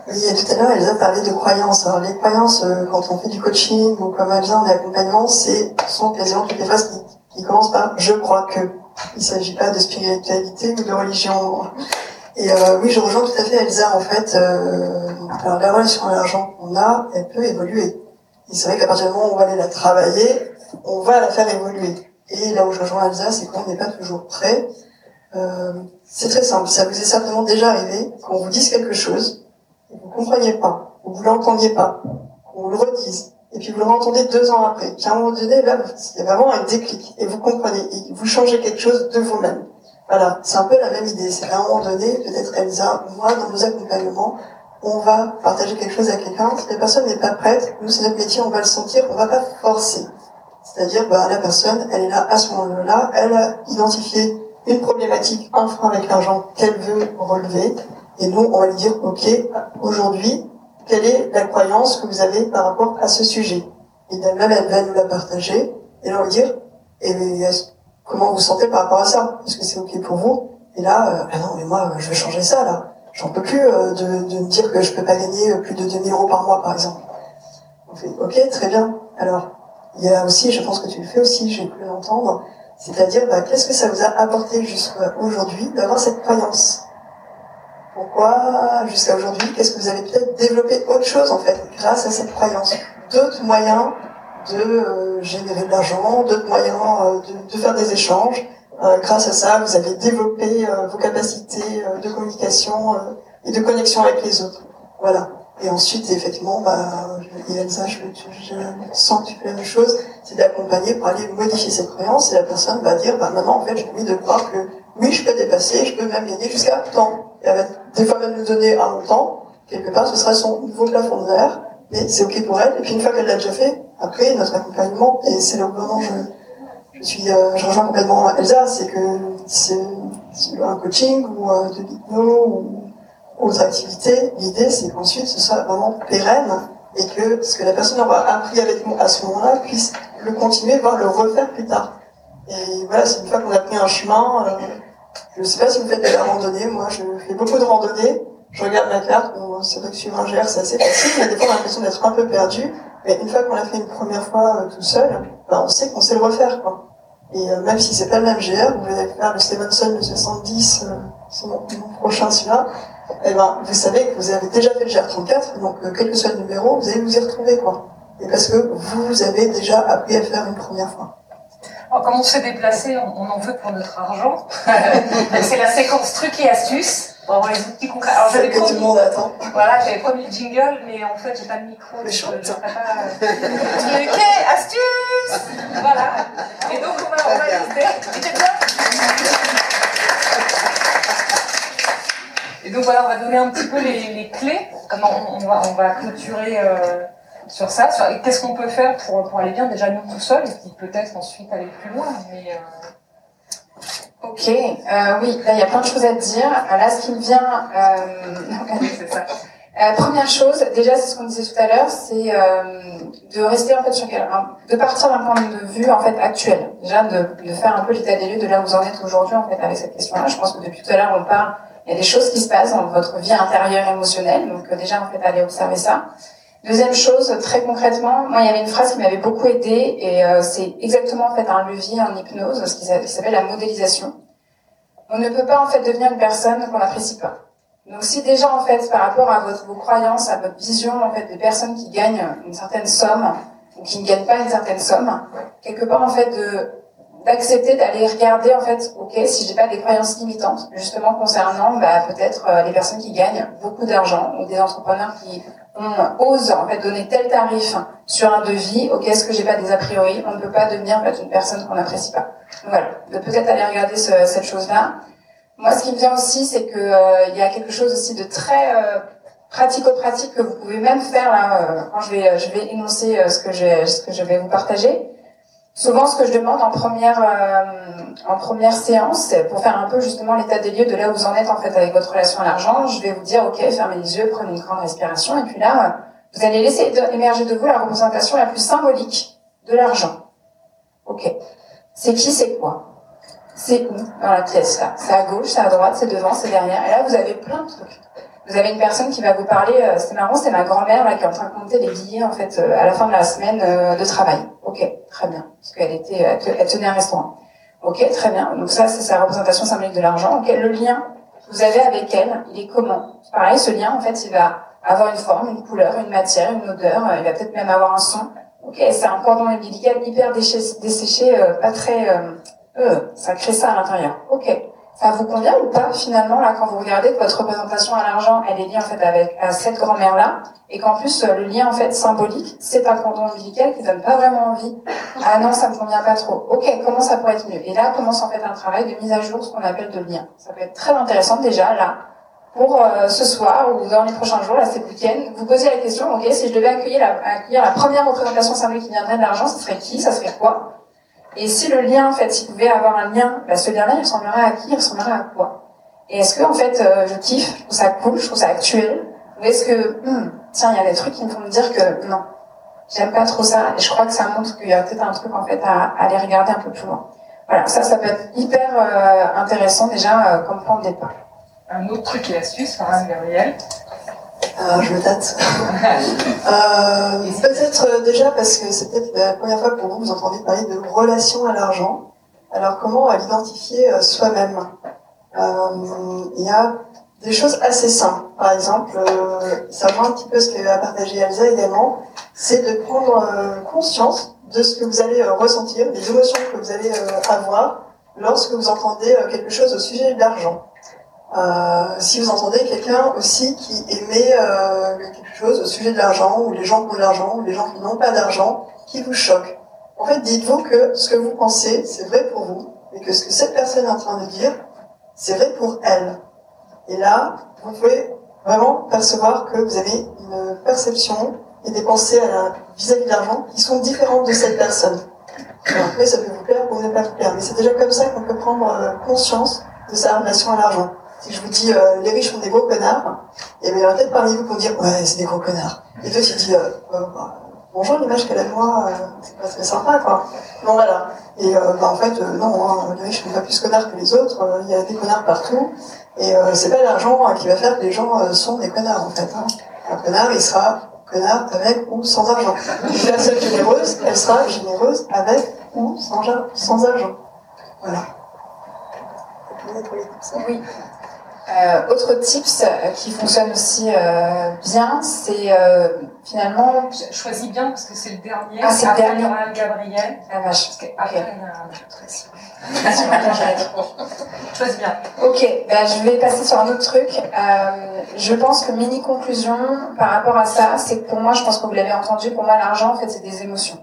Oui, et tout à l'heure, Elsa parlait de croyances. Alors, les croyances, euh, quand on fait du coaching ou comme Elsa, est accompagnement, c'est, sont quasiment toutes les phrases qui, qui commencent par je crois que. Il s'agit pas de spiritualité ou de religion. Et euh, oui, je rejoins tout à fait Elsa, en fait. Euh, alors, la relation à l'argent qu'on a, elle peut évoluer. Et c'est vrai qu'à partir du moment où on va aller la travailler, on va la faire évoluer. Et là où je rejoins Elsa, c'est qu'on n'est pas toujours prêt. Euh, c'est très simple. Ça vous est certainement déjà arrivé qu'on vous dise quelque chose, vous compreniez pas, ou vous l'entendiez pas, qu'on vous le redise, et puis vous le entendez deux ans après. Puis à un moment donné, là, il y a vraiment un déclic, et vous comprenez, et vous changez quelque chose de vous-même. Voilà, c'est un peu la même idée. C'est à un moment donné, peut-être Elsa ou moi, dans nos accompagnements, on va partager quelque chose à quelqu'un. Si la personne n'est pas prête, nous, c'est notre métier, on va le sentir, on va pas forcer. C'est-à-dire, bah, la personne, elle est là à ce moment-là, elle a identifié une problématique, un frein avec l'argent qu'elle veut relever, et nous, on va lui dire, OK, aujourd'hui, quelle est la croyance que vous avez par rapport à ce sujet? Et d'elle-même, elle va nous la partager, et leur dire, et est-ce- comment vous vous sentez par rapport à ça? Est-ce que c'est OK pour vous? Et là, euh, ah non, mais moi, je vais changer ça, là. J'en peux plus euh, de, de me dire que je peux pas gagner euh, plus de 2000 euros par mois, par exemple. On fait, OK, très bien. Alors, il y a aussi, je pense que tu le fais aussi, j'ai pu l'entendre, c'est-à-dire, bah, qu'est-ce que ça vous a apporté jusqu'à aujourd'hui d'avoir cette croyance? Pourquoi, jusqu'à aujourd'hui, qu'est-ce que vous avez peut-être développé autre chose, en fait, grâce à cette croyance D'autres moyens de euh, générer de l'argent, d'autres moyens euh, de, de faire des échanges. Euh, grâce à ça, vous avez développé vos capacités de communication et de connexion avec les autres. Voilà. Et ensuite, effectivement, bah, et Elsa, je, je, je sens que tu fais la même chose, c'est d'accompagner pour aller modifier cette croyance et la personne va dire, bah maintenant, en fait, j'ai envie de croire que oui, je peux dépasser, je peux même gagner jusqu'à tant. Et elle des fois même nous donner un montant, quelque part, ce sera son nouveau plafond de verre, mais c'est ok pour elle. Et puis une fois qu'elle l'a déjà fait, après, notre accompagnement, et c'est là où vraiment je, je suis, euh, je rejoins complètement Elsa, c'est que c'est un coaching ou euh, de l'hypno ou autre activité, l'idée c'est qu'ensuite ce soit vraiment pérenne et que ce que la personne aura appris avec nous à ce moment-là puisse le continuer, voire le refaire plus tard. Et voilà, c'est une fois qu'on a pris un chemin, euh, je sais pas si vous faites de la randonnée, moi je fais beaucoup de randonnées, je regarde ma carte, bon, c'est vrai que suivre un GR c'est assez facile, mais des fois on a l'impression d'être un peu perdu, mais une fois qu'on l'a fait une première fois euh, tout seul, ben, on sait qu'on sait le refaire quoi. Et euh, même si c'est pas le même GR, vous allez faire le Stevenson le 70, euh, c'est mon, prochain celui-là, eh ben, vous savez que vous avez déjà fait le GR34, donc euh, quel que soit le numéro, vous allez vous y retrouver, quoi. Et parce que vous avez déjà appris à faire une première fois. Alors, comme on s'est déplacé, on, on en veut pour notre argent. c'est la séquence trucs et astuces. On va voir les outils concrets. Alors, j'avais tout le promis, monde attend. voilà, j'avais promis le jingle, mais en fait, j'ai pas de micro. Chante. euh. Trucs et astuces! Voilà. Et donc, on va, on va lister. C'était bien? Et donc voilà, on va donner un petit peu les, les clés. Comment on, on va, on va clôturer euh, sur ça. Qu'est-ce qu'on peut faire pour, pour aller bien? Déjà nous tout seuls et puis peut-être ensuite aller plus loin. Mais, euh, Ok, euh, oui, là il y a plein de choses à te dire. Euh, Là, ce qui me vient, c'est ça. Première chose, déjà c'est ce qu'on disait tout à l'heure, c'est de rester en fait sur quel- de partir d'un point de vue en fait actuel. Déjà de, de faire un peu l'état des lieux de là où vous en êtes aujourd'hui en fait avec cette question-là. Je pense que depuis tout à l'heure on parle, il y a des choses qui se passent dans votre vie intérieure émotionnelle, donc déjà en fait aller observer ça. Deuxième chose, très concrètement, moi il y avait une phrase qui m'avait beaucoup aidée et euh, c'est exactement en fait un levier en hypnose, ce qui s'appelle la modélisation. On ne peut pas en fait devenir une personne qu'on n'apprécie pas. Donc si déjà en fait par rapport à votre, vos croyances, à votre vision en fait des personnes qui gagnent une certaine somme ou qui ne gagnent pas une certaine somme, quelque part en fait de d'accepter d'aller regarder en fait, ok, si j'ai pas des croyances limitantes, justement concernant bah, peut-être euh, les personnes qui gagnent beaucoup d'argent ou des entrepreneurs qui on ose en fait donner tel tarif sur un devis, ok, est-ce que j'ai pas des a priori? On ne peut pas devenir en une personne qu'on n'apprécie pas. Donc, voilà, de peut-être aller regarder ce, cette chose-là. Moi, ce qui me vient aussi, c'est que euh, il y a quelque chose aussi de très euh, pratico-pratique que vous pouvez même faire là euh, quand je vais je vais énoncer ce que je ce que je vais vous partager. Souvent, ce que je demande en première en première séance, pour faire un peu justement l'état des lieux de là où vous en êtes en fait avec votre relation à l'argent, je vais vous dire ok, fermez les yeux, prenez une grande respiration, et puis là, vous allez laisser émerger de vous la représentation la plus symbolique de l'argent. Ok, c'est qui, c'est quoi? C'est où dans la pièce là? C'est à gauche, c'est à droite, c'est devant, c'est derrière. Et là, vous avez plein de trucs. Vous avez une personne qui va vous parler, euh, c'est marrant, c'est ma grand-mère là qui est en train de compter les billets en fait euh, à la fin de la semaine euh, de travail. Ok, très bien, parce qu'elle était, elle tenait un restaurant. Ok, très bien. Donc ça, c'est sa représentation symbolique de l'argent. Ok, le lien que vous avez avec elle, il est comment? Pareil, ce lien, en fait, il va avoir une forme, une couleur, une matière, une odeur. Il va peut-être même avoir un son. Ok, c'est un cordon ombilical hyper desséché, pas très... Euh, ça crée ça à l'intérieur. Ok. Ça vous convient ou pas finalement là quand vous regardez que votre représentation à l'argent elle est liée en fait avec à cette grand-mère là et qu'en plus le lien en fait symbolique c'est un cordon ombilical qui donne pas vraiment envie. Ah non ça me convient pas trop. Ok comment ça pourrait être mieux? Et là commence en fait un travail de mise à jour ce qu'on appelle de lien. Ça peut être très intéressant déjà là pour euh, ce soir ou dans les prochains jours, là c'est week-end, vous posez la question, ok, si je devais accueillir la, accueillir la première représentation symbolique qui viendrait de l'argent, ce serait qui? Ça serait quoi? Et si le lien, en fait, s'il pouvait avoir un lien, bah, ce lien-là, il ressemblerait à qui? Il ressemblerait à quoi? Et est-ce que, en fait, euh, je kiffe, je trouve ça cool, je trouve ça actuel? Ou est-ce que, hmm, tiens, il y a des trucs qui me font me dire que non, j'aime pas trop ça, et je crois que ça montre qu'il y a peut-être un truc, en fait, à, aller regarder un peu plus loin. Voilà, ça, ça peut être hyper euh, intéressant déjà comme point de départ. Un autre truc et astuce, Anne Gabriel euh, je me tâte. euh, peut-être euh, déjà parce que c'est peut-être la première fois pour vous vous entendez parler de relation à l'argent. Alors comment l'identifier euh, soi-même? Il y a des choses assez simples. Par exemple, ça rejoint un petit peu ce qu'a partagé Elsa également, c'est de prendre conscience de ce que vous allez ressentir, des émotions que vous allez avoir lorsque vous entendez quelque chose au sujet de l'argent. Euh, si vous entendez quelqu'un aussi qui émet euh, quelque chose au sujet de l'argent, ou les gens qui ont de l'argent, ou les gens qui n'ont pas d'argent, qui vous choque. En fait, dites-vous que ce que vous pensez, c'est vrai pour vous, et que ce que cette personne est en train de dire, c'est vrai pour elle. Et là, vous pouvez vraiment percevoir que vous avez une perception et des pensées vis-à-vis de l'argent qui sont différentes de cette personne. après, ça peut vous plaire ou ne pas vous plaire, mais c'est déjà comme ça qu'on peut prendre euh, conscience de sa relation à l'argent. Je vous dis euh, les riches sont des gros connards, et bien il y en a peut-être parmi vous vont dire ouais c'est des gros connards. Et toi tu dis euh, euh bah, bonjour l'image qu'elle a de moi, euh, c'est pas très sympa quoi. Non voilà. Et bah, en fait non, hein, les riches sont pas plus connards que les autres, il y a des connards partout. Et c'est pas l'argent qui va faire que les gens sont des connards en fait. Hein. Un connard il sera connard avec ou sans argent. Une personne généreuse, elle sera généreuse avec ou sans, sans argent. Voilà. Oui. Euh, autre tips euh, qui fonctionne aussi euh, bien, c'est euh, finalement. Choisis bien parce que c'est le dernier. Ah, c'est le dernier. Gabriel. Ah vache. Parce après, Choisis bien. Ok, bah, je vais passer sur un autre truc. Euh, je pense que mini conclusion par rapport à ça, c'est que pour moi, je pense que vous l'avez entendu, pour moi l'argent en fait c'est des émotions.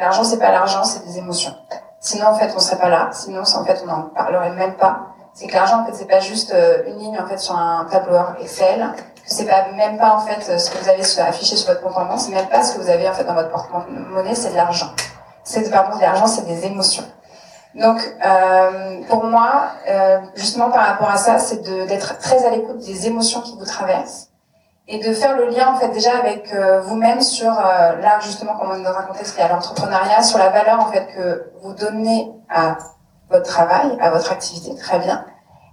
L'argent c'est pas l'argent, c'est des émotions. Sinon en fait on serait pas là. Sinon en fait on n'en parlerait même pas c'est que l'argent en fait c'est pas juste euh, une ligne en fait sur un tableau Excel, c'est pas même pas en fait euh, ce que vous avez affiché sur votre compte en banque, c'est même pas ce que vous avez en fait dans votre porte-monnaie, c'est de l'argent. C'est pardon, de l'argent, c'est des émotions. Donc euh, pour moi, euh, justement par rapport à ça, c'est d'être très à l'écoute des émotions qui vous traversent et de faire le lien en fait déjà avec euh, vous-même sur là justement comme on est dans un contexte qui est à l'entrepreneuriat, sur la valeur en fait que vous donnez à votre travail, à votre activité, très bien.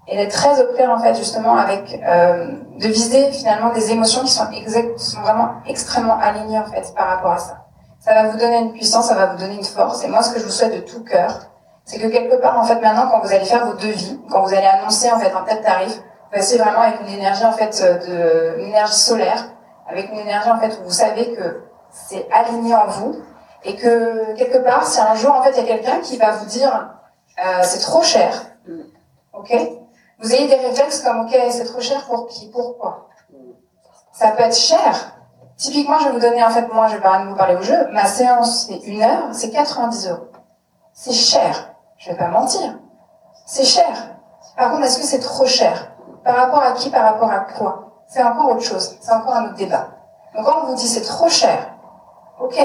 et d'être très au clair en fait justement avec euh, de viser finalement des émotions qui sont exact, sont vraiment extrêmement alignées en fait par rapport à ça. Ça va vous donner une puissance, ça va vous donner une force. Et moi, ce que je vous souhaite de tout cœur, c'est que quelque part en fait maintenant, quand vous allez faire vos devis, quand vous allez annoncer en fait un tel tarif, passez vraiment avec une énergie en fait de une énergie solaire, avec une énergie en fait où vous savez que c'est aligné en vous et que quelque part, si un jour en fait il y a quelqu'un qui va vous dire euh, c'est trop cher, ok? Vous ayez des réflexes comme, ok, c'est trop cher pour qui, pourquoi? Ça peut être cher. Typiquement, je vais vous donner, en fait, moi, je vais pas vous parler au jeu. Ma séance, c'est une heure, c'est 90 euros. C'est cher. Je vais pas mentir. C'est cher. Par contre, est-ce que c'est trop cher? Par rapport à qui Par rapport à quoi? C'est encore autre chose. C'est encore un autre débat. Donc, quand on vous dit c'est trop cher, ok,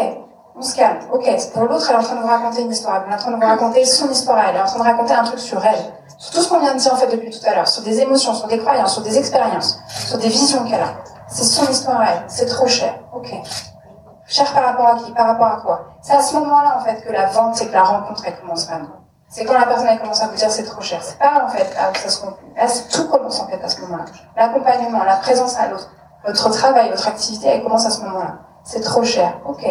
on se calme. Ok, pour l'autre, elle est en train de vous raconter une histoire. Elle est en train de vous raconter son histoire. Elle est en train de raconter un truc sur elle sur tout ce qu'on vient de dire en fait depuis tout à l'heure, sur des émotions, sur des croyances, sur des expériences, sur des visions qu'elle a. C'est son histoire à elle, c'est trop cher. Ok. Cher par rapport à qui? Par rapport à quoi? C'est à ce moment-là en fait que la vente, c'est que la rencontre elle commence vraiment. C'est quand la personne elle commence à vous dire c'est trop cher. C'est pas en fait là où ça se conclut. Là, tout commence en fait à ce moment-là. L'accompagnement, la présence à l'autre, votre travail, votre activité, elle commence à ce moment-là. C'est trop cher. Ok.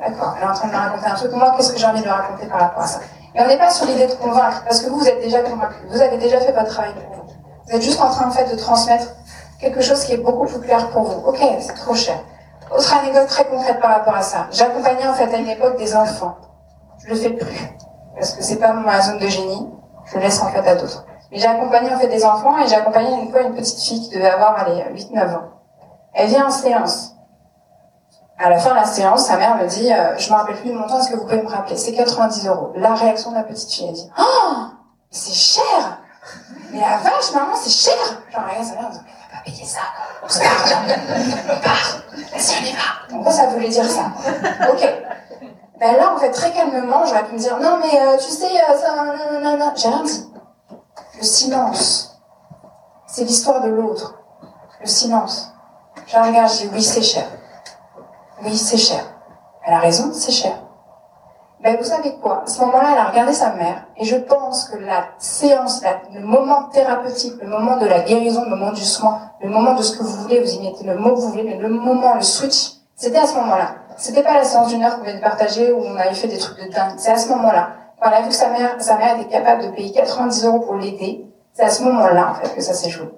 D'accord. Elle est en train de me raconter un truc. Moi, qu'est-ce que j'ai envie de lui raconter par rapport à ça? Et on n'est pas sur l'idée de convaincre, parce que vous, vous êtes déjà convaincu. Vous avez déjà fait votre travail pour vous. Vous êtes juste en train, en fait, de transmettre quelque chose qui est beaucoup plus clair pour vous. Ok, c'est trop cher. Autre anecdote très concrète par rapport à ça. J'accompagnais, en fait, à une époque des enfants. Je le fais plus. Parce que c'est pas ma zone de génie. Je le laisse, en fait, à d'autres. Mais j'ai accompagné, en fait, des enfants, et j'ai accompagné une fois une petite fille qui devait avoir, allez, 8-9 ans. Elle vient en séance. À la fin de la séance, sa mère me dit, euh, je me rappelle plus du montant, est-ce que vous pouvez me rappeler? C'est 90 euros. La réaction de la petite fille, elle dit, oh, c'est cher Mais la vache, maman, c'est cher Genre, regarde sa mère, elle dit, mais on va pas payer ça, on se part, on part, vas-y, on y va. Pourquoi ça voulait dire ça Ok. Ben là, en fait, très calmement, j'aurais pu me dire, non, mais euh, tu sais, euh, ça, non, j'ai rien dit. Le silence, c'est l'histoire de l'autre. Le silence. Je regarde, je dis, oui, c'est cher. Oui, c'est cher. Elle a raison, c'est cher. Ben, vous savez quoi? À ce moment-là, elle a regardé sa mère, et je pense que la séance, le moment thérapeutique, le moment de la guérison, le moment du soin, le moment de ce que vous voulez, vous y mettez le mot que vous voulez, mais le moment, le switch, c'était à ce moment-là. C'était pas la séance d'une heure qu'on vient de partager où on avait fait des trucs de dingue. C'est à ce moment-là. Quand elle a vu que sa mère, sa mère était capable de payer 90 euros pour l'aider, c'est à ce moment-là, en fait, que ça s'est joué.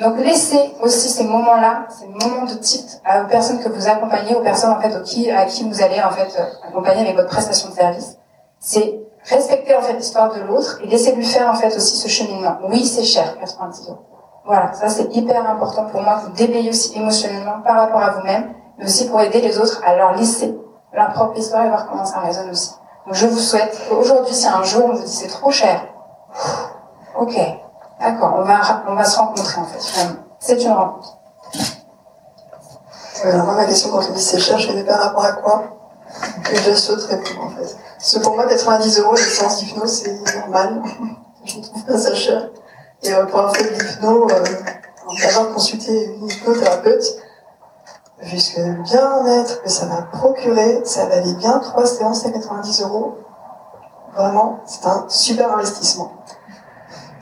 Donc laissez aussi ces moments-là, ces moments de titre aux personnes que vous accompagnez, aux personnes en fait à qui, à qui vous allez en fait accompagner avec votre prestation de service. C'est respecter en fait l'histoire de l'autre et laisser lui faire en fait aussi ce cheminement. Oui, c'est cher, 90 euros. Voilà, ça c'est hyper important pour moi, vous déblayez aussi émotionnellement par rapport à vous-même, mais aussi pour aider les autres à leur laisser leur propre histoire et voir comment ça résonne aussi. Donc je vous souhaite qu'aujourd'hui, si un jour on vous dit c'est trop cher, ok, D'accord, on va, se rencontrer en fait, C'est une rencontre. alors moi, ma question quand on dit c'est cher, je fais par rapport à quoi Que je souhaite répondre en fait. Parce que pour moi, 90 euros, les séances d'hypnose, c'est normal. je ne trouve pas ça cher. Et euh, pour un fait d'hypnose, euh, avoir consulté une hypnothérapeute, jusque bien-être que ça m'a procuré, ça valait bien trois séances à 90 euros. Vraiment, c'est un super investissement.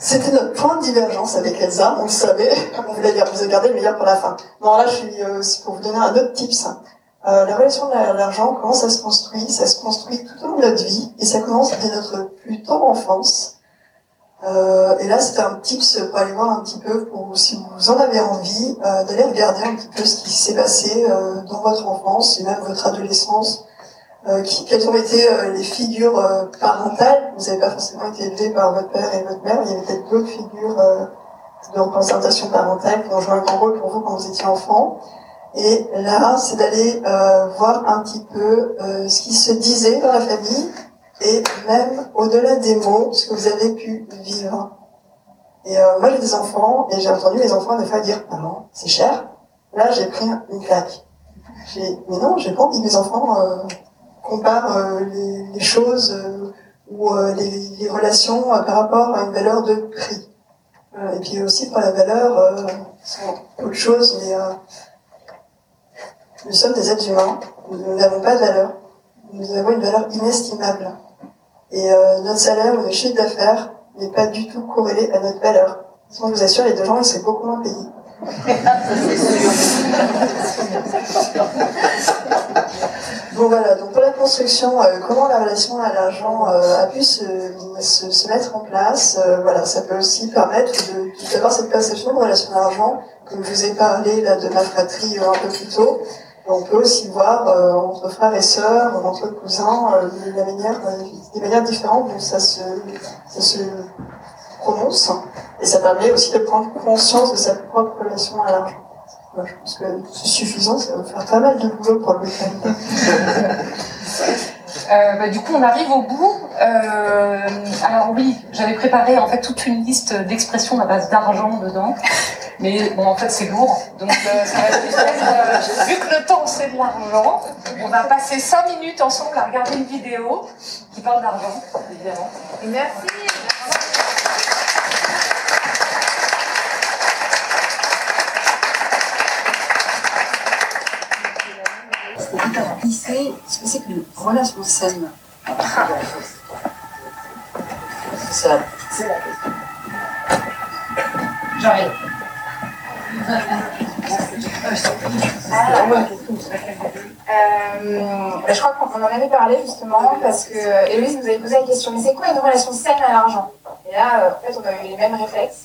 C'était notre point de divergence avec Elsa, on le savait, on voulait vous avez gardé le meilleur pour la fin. Non, là, je suis euh, aussi pour vous donner un autre tips. Euh, la relation de l'argent, comment ça se construit? Ça se construit tout au long de notre vie, et ça commence dès notre plus tendre enfance. Euh, et là, c'était un tips pour aller voir un petit peu, pour, si vous en avez envie, euh, d'aller regarder un petit peu ce qui s'est passé euh, dans votre enfance et même votre adolescence, euh, qui, quelles ont été euh, les figures euh, parentales? Vous n'avez pas forcément été élevé par votre père et votre mère, il y avait peut-être d'autres figures de représentation parentale qui ont joué un grand rôle pour vous quand vous étiez enfant. Et là, c'est d'aller voir un petit peu ce qui se disait dans la famille et même au-delà des mots, ce que vous avez pu vivre. Et moi, j'ai des enfants et j'ai entendu les enfants des fois dire maman, c'est cher. Là, j'ai pris une claque. J'ai mais non, j'ai pas envie que mes enfants compare euh, les, les, choses euh, ou euh, les, les, relations par rapport à une valeur de prix. et puis aussi pour la valeur, c'est autre chose, mais nous sommes des êtres humains, nous n'avons pas de valeur, nous avons une valeur inestimable. Et notre salaire ou notre chiffre d'affaires n'est pas du tout corrélé à notre valeur. Sinon, je vous assure, les deux gens, ils seraient beaucoup moins payés. Bon voilà, donc pour la construction, euh, comment la relation à l'argent euh, a pu se, se, se, mettre en place, euh, voilà, ça peut aussi permettre d'avoir cette perception de relation à l'argent, comme je vous ai parlé là, de ma fratrie un peu plus tôt. On peut aussi voir entre frères et sœurs, entre cousins, de la manière, des manières différentes dont ça se, ça se prononce, et ça permet aussi de prendre conscience de sa propre relation à l'argent je pense que c'est suffisant, ça va faire pas mal de boulot pour le week euh, bah, du coup, on arrive au bout. Euh, alors oui, j'avais préparé en fait toute une liste d'expressions à base d'argent dedans, mais bon, en fait, c'est lourd. Donc, euh, ça va juste être, vu que le temps c'est de l'argent, on va passer 5 minutes ensemble à regarder une vidéo qui parle d'argent, évidemment. Merci. Qui sait ce que c'est qu'une relation saine C'est la, question. J'arrive. Euh, je crois qu'on en avait parlé justement parce que Héloïse nous avait posé la question mais c'est quoi une relation saine à l'argent? Et là, euh, en fait, on a eu les mêmes réflexes.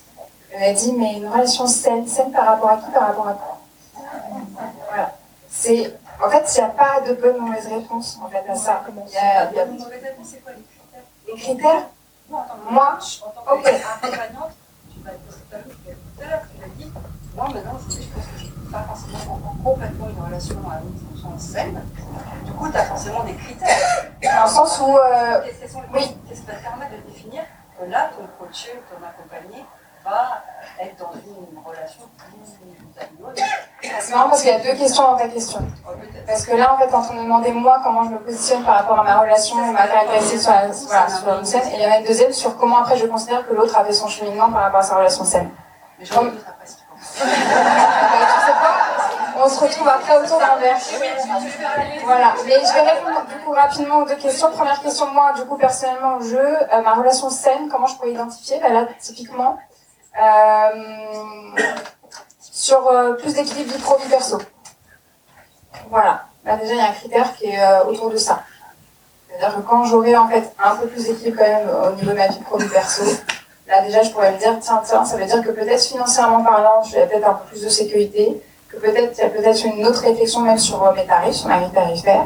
On a dit mais une relation saine, saine par rapport à qui, par rapport à quoi? Voilà. C'est en fait, il n'y a pas de bonne ou mauvaise réponse en fait, à ça. Il y a, il y a... Les critères? Moi, ok. accompagnante, tu vas poser ta tout à l'heure, tu l'as dit, moi maintenant, je, pense que je ne peux pas forcément complètement une relation à une fonction saine. Du coup, tu as forcément des critères. Dans le sens où. Euh... Oui. Qu'est-ce qui va te permettre de définir que là, ton coach, ton accompagné, va être dans une relation plus amoureuse? C'est marrant parce qu'il y a deux questions dans ta question. Parce que là, en fait, quand on me demandait moi comment je me positionne par rapport à ma relation et ma caractéristique sur, la, voilà, sur une scène, et il y en a une deuxième sur comment après je considère que l'autre a fait son cheminement par rapport à sa relation saine. Mais je Comme... après ce on se retrouve après autour d'un verre. Voilà. Mais je vais répondre du coup rapidement aux deux questions. Première question, moi, du coup, personnellement, au jeu, euh, ma relation saine, comment je pourrais identifier bah, Là, typiquement, euh, sur euh, plus d'équilibre vie pro-vie perso. Voilà. Là, déjà, il y a un critère qui est euh, autour de ça. C'est-à-dire que quand j'aurai en fait un peu plus d'équilibre quand même au niveau de ma vie pro-vie perso, là déjà, je pourrais me dire, tiens, tiens, ça veut dire que peut-être financièrement parlant, j'ai peut-être un peu plus de sécurité, que peut-être il y a peut-être une autre réflexion même sur mes tarifs, sur ma vie tarifaire.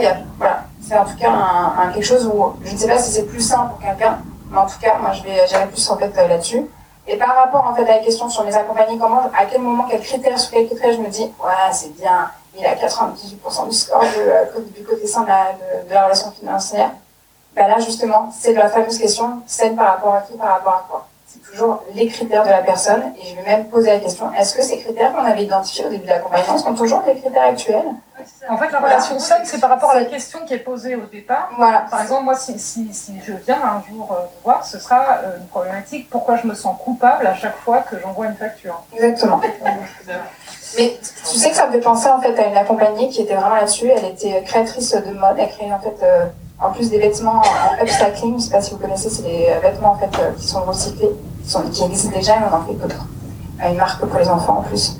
y a, voilà. C'est en tout cas un, quelque chose où je ne sais pas si c'est plus simple pour quelqu'un, mais en tout cas, moi, je vais gérer plus en fait là-dessus. Et par rapport en fait à la question sur mes accompagnés, comment, à quel moment, quels critères, sur quels critères je me dis, ouais, c'est bien, il a 98% du score de, du côté sain de la, de, la relation financière. Ben là, justement, c'est de la fameuse question, c'est par rapport à qui, par rapport à quoi C'est toujours les critères de la personne. Et je vais même poser la question, est-ce que ces critères qu'on avait identifiés au début de l'accompagnement sont toujours les critères actuels? En fait, la relation saine, c'est par rapport à la question qui est posée au départ. Voilà. Par exemple, moi, si, si, si je viens un jour euh, voir, ce sera euh, une problématique pourquoi je me sens coupable à chaque fois que j'envoie une facture? Exactement. Mais tu sais que ça me fait penser en fait à une accompagnée qui était vraiment là-dessus. Elle était créatrice de mode. Elle créait en fait, euh, en plus des vêtements en upcycling, je ne sais pas si vous connaissez, c'est des vêtements en fait qui sont recyclés, qui, existent déjà et on en fait d'autres. Une marque pour les enfants en plus.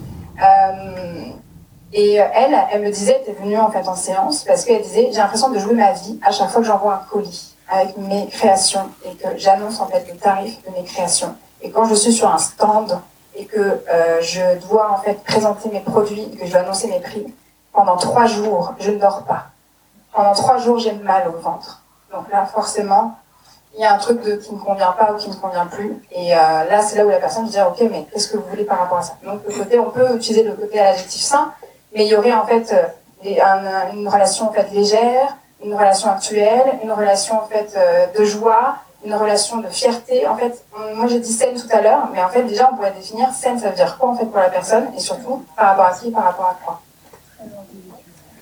Et euh, elle, elle me disait, elle était venue en fait en séance parce qu'elle disait, j'ai l'impression de jouer ma vie à chaque fois que j'envoie un colis avec mes créations et que j'annonce en fait le tarif de mes créations. Et quand je suis sur un stand et que euh, je dois en fait présenter mes produits, que je dois annoncer mes prix, pendant trois jours, je ne dors pas. Pendant trois jours, j'ai mal au ventre. Donc là, forcément, il y a un truc de, qui ne convient pas ou qui ne convient plus. Et euh, là, c'est là où la personne dit, ok, mais qu'est-ce que vous voulez par rapport à ça? Donc le côté, on peut utiliser le côté à l'adjectif sain, mais il y aurait en fait euh, une relation en fait légère, une relation actuelle, une relation en fait de joie, une relation de fierté. En fait, moi j'ai dit saine tout à l'heure, mais en fait déjà on pourrait définir saine, ça veut dire quoi en fait pour la personne et surtout par rapport à qui, par rapport à quoi.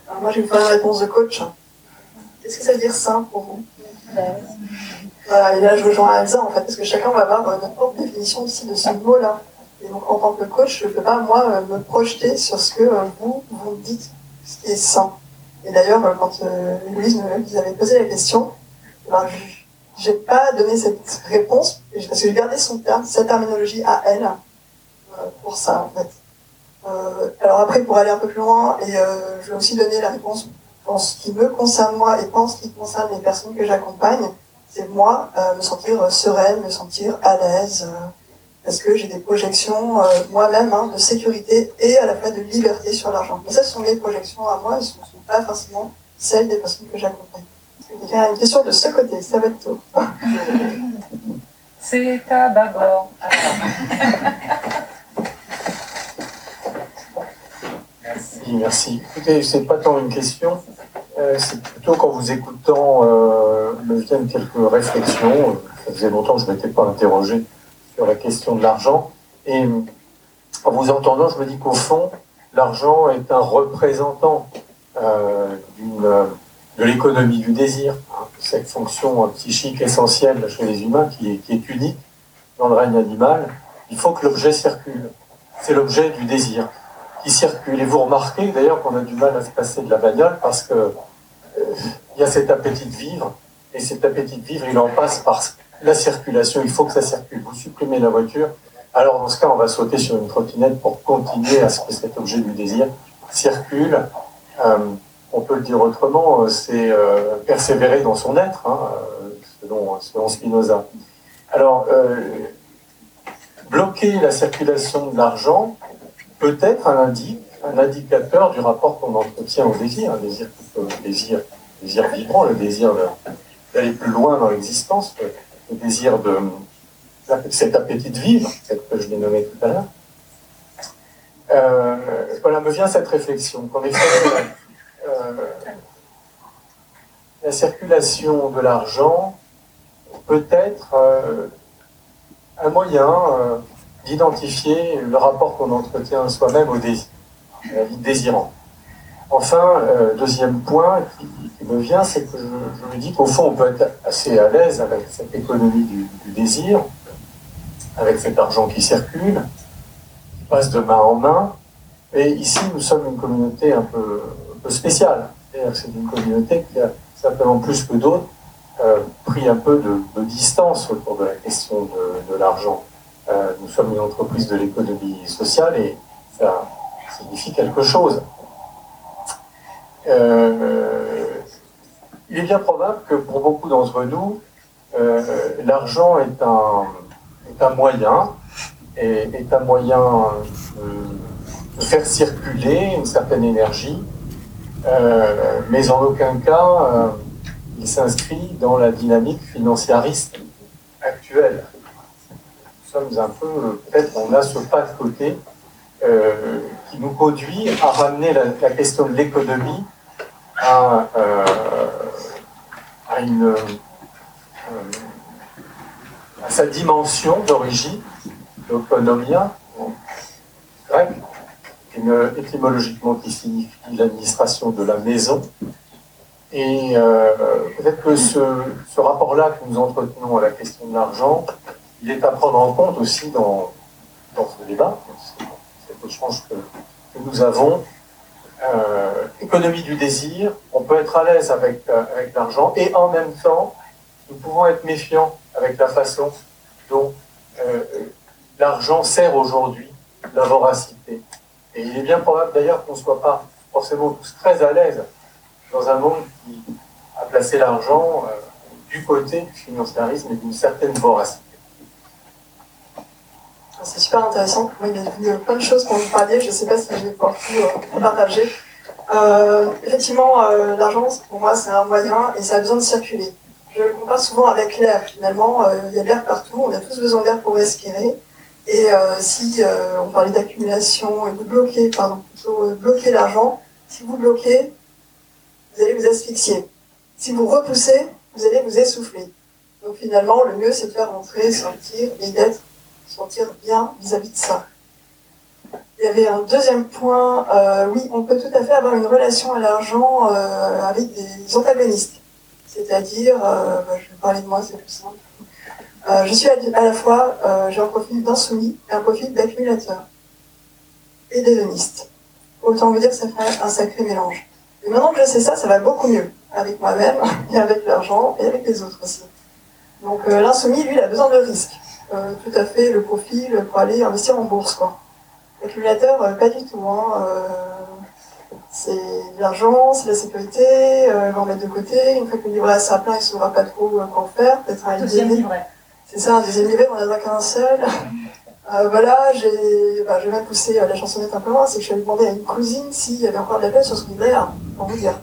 Alors moi je vais vous faire une réponse de coach. Qu'est-ce que ça veut dire sain pour vous? Voilà, et là je rejoins Elsa en fait, parce que chacun va avoir notre propre définition aussi de ce mot-là. Et donc, en tant que coach, je ne peux pas, moi, euh, me projeter sur ce que euh, vous, vous dites, ce qui est sain. Et d'ailleurs, euh, quand Louise vous avait posé la question, ben, j'ai pas donné cette réponse parce que j'ai gardé son terme, sa terminologie à elle euh, pour ça en fait. Euh, alors après, pour aller un peu plus loin, et euh, je vais aussi donner la réponse en ce qui me concerne moi et en ce qui concerne les personnes que j'accompagne. C'est moi me sentir sereine, me sentir à l'aise, parce que j'ai des projections moi-même hein, de sécurité et à la fois de liberté sur l'argent. Mais ça, ce sont mes projections à moi, ce ne sont pas forcément celles des personnes que j'accompagne. Il y a une question de ce côté, ça va être tôt. C'est à bâbord. Merci, merci. Écoutez, c'est pas tant une question, euh, c'est plutôt qu'en vous écoutant, euh, me viennent quelques réflexions. Ça faisait longtemps que je ne m'étais pas interrogé sur la question de l'argent. Et en vous entendant, je me dis qu'au fond, l'argent est un représentant euh, d'une de l'économie du désir, hein, cette fonction psychique essentielle chez les humains qui est, qui est unique dans le règne animal, il faut que l'objet circule. C'est l'objet du désir qui circule. Et vous remarquez d'ailleurs qu'on a du mal à se passer de la bagnole parce que euh, il y a cet appétit de vivre, et cet appétit de vivre, il en passe par la circulation. Il faut que ça circule. Vous supprimez la voiture, alors dans ce cas, on va sauter sur une trottinette pour continuer à ce que cet objet du désir circule. Euh, on peut le dire autrement, euh, c'est euh, persévérer dans son être, hein, euh, selon, Spinoza. Alors, bloquer la circulation de l'argent peut être un, indicateur du rapport qu'on entretient au désir, un désir, désir, désir vibrant, le désir d'aller plus loin dans l'existence, le désir de cet appétit de vivre, que je l'ai nommé tout à l'heure. voilà, me vient cette réflexion qu'en effet, la circulation de l'argent peut être euh, un moyen euh, d'identifier le rapport qu'on entretient soi-même au désir, la vie désirant. Enfin, deuxième point qui, me vient, c'est que je, me dis qu'au fond, on peut être assez à l'aise avec cette économie du, désir, avec cet argent qui circule, qui passe de main en main. Et ici, nous sommes une communauté un peu spécial. C'est une communauté qui a simplement plus que d'autres euh, pris un peu de, distance autour de la question de, l'argent. Euh, nous sommes une entreprise de l'économie sociale et ça signifie quelque chose. Euh, il est bien probable que pour beaucoup d'entre nous, l'argent est un, est un moyen, et est un moyen de faire circuler une certaine énergie euh, mais en aucun cas euh, il s'inscrit dans la dynamique financiariste actuelle. Nous sommes un peu, peut-être on a ce pas de côté euh, qui nous conduit à ramener la, question de l'économie à, sa dimension d'origine, l'autonomia, grec, étymologiquement qui signifie l'administration de la maison. Et euh, peut-être que ce, rapport-là que nous entretenons à la question de l'argent, il est à prendre en compte aussi dans, ce débat. C'est échange que, que nous avons. Euh, économie du désir, on peut être à l'aise avec, euh, avec l'argent et en même temps, nous pouvons être méfiants avec la façon dont l'argent sert aujourd'hui la voracité, et il est bien probable d'ailleurs qu'on ne soit pas forcément tous très à l'aise dans un monde qui a placé l'argent euh, du côté du financiarisme et d'une certaine voracité. C'est super intéressant. il y a plein de choses qu'on vous parler. Je ne sais pas si je vais pouvoir tout euh, partager. Euh, effectivement, l'argent, pour moi, c'est un moyen et ça a besoin de circuler. Je le compare souvent avec l'air. Finalement, il y a de l'air partout. On a tous besoin d'air pour respirer. Et euh, si euh, on parlait d'accumulation et de bloquer, pardon, plutôt euh, bloquer l'argent, si vous bloquez, vous allez vous asphyxier. Si vous repoussez, vous allez vous essouffler. Donc finalement, le mieux, c'est de faire rentrer, sortir et d'être, sentir bien vis-à-vis de ça. Il y avait un deuxième point, euh, oui, on peut tout à fait avoir une relation à l'argent euh, avec des antagonistes. C'est-à-dire, bah, je vais parler de moi, c'est plus simple. Euh, je suis à, la fois, euh, j'ai un profil d'insoumis et un profil d'accumulateur et d'hédoniste. Autant vous dire que ça fait un sacré mélange. Et maintenant que je sais ça, ça va beaucoup mieux avec moi-même et avec l'argent et avec les autres aussi. Donc euh, l'insoumis, lui, il a besoin de risque. Euh, tout à fait le profil pour aller investir en bourse. Quoi. L'accumulateur, euh, pas du tout. Hein. Euh, c'est de l'argent, c'est de la sécurité, euh, va mettre de côté. Une fois que le livret sera plein, il ne saura pas trop quoi en faire. Peut-être un livret. C'est ça, un deuxième livret, on n'en a qu'un seul. Euh, voilà, j'ai bah, même poussé euh, la chansonnette un peu loin, c'est que je suis allée demander à une cousine s'il y avait encore de la place sur livret là, pour vous dire.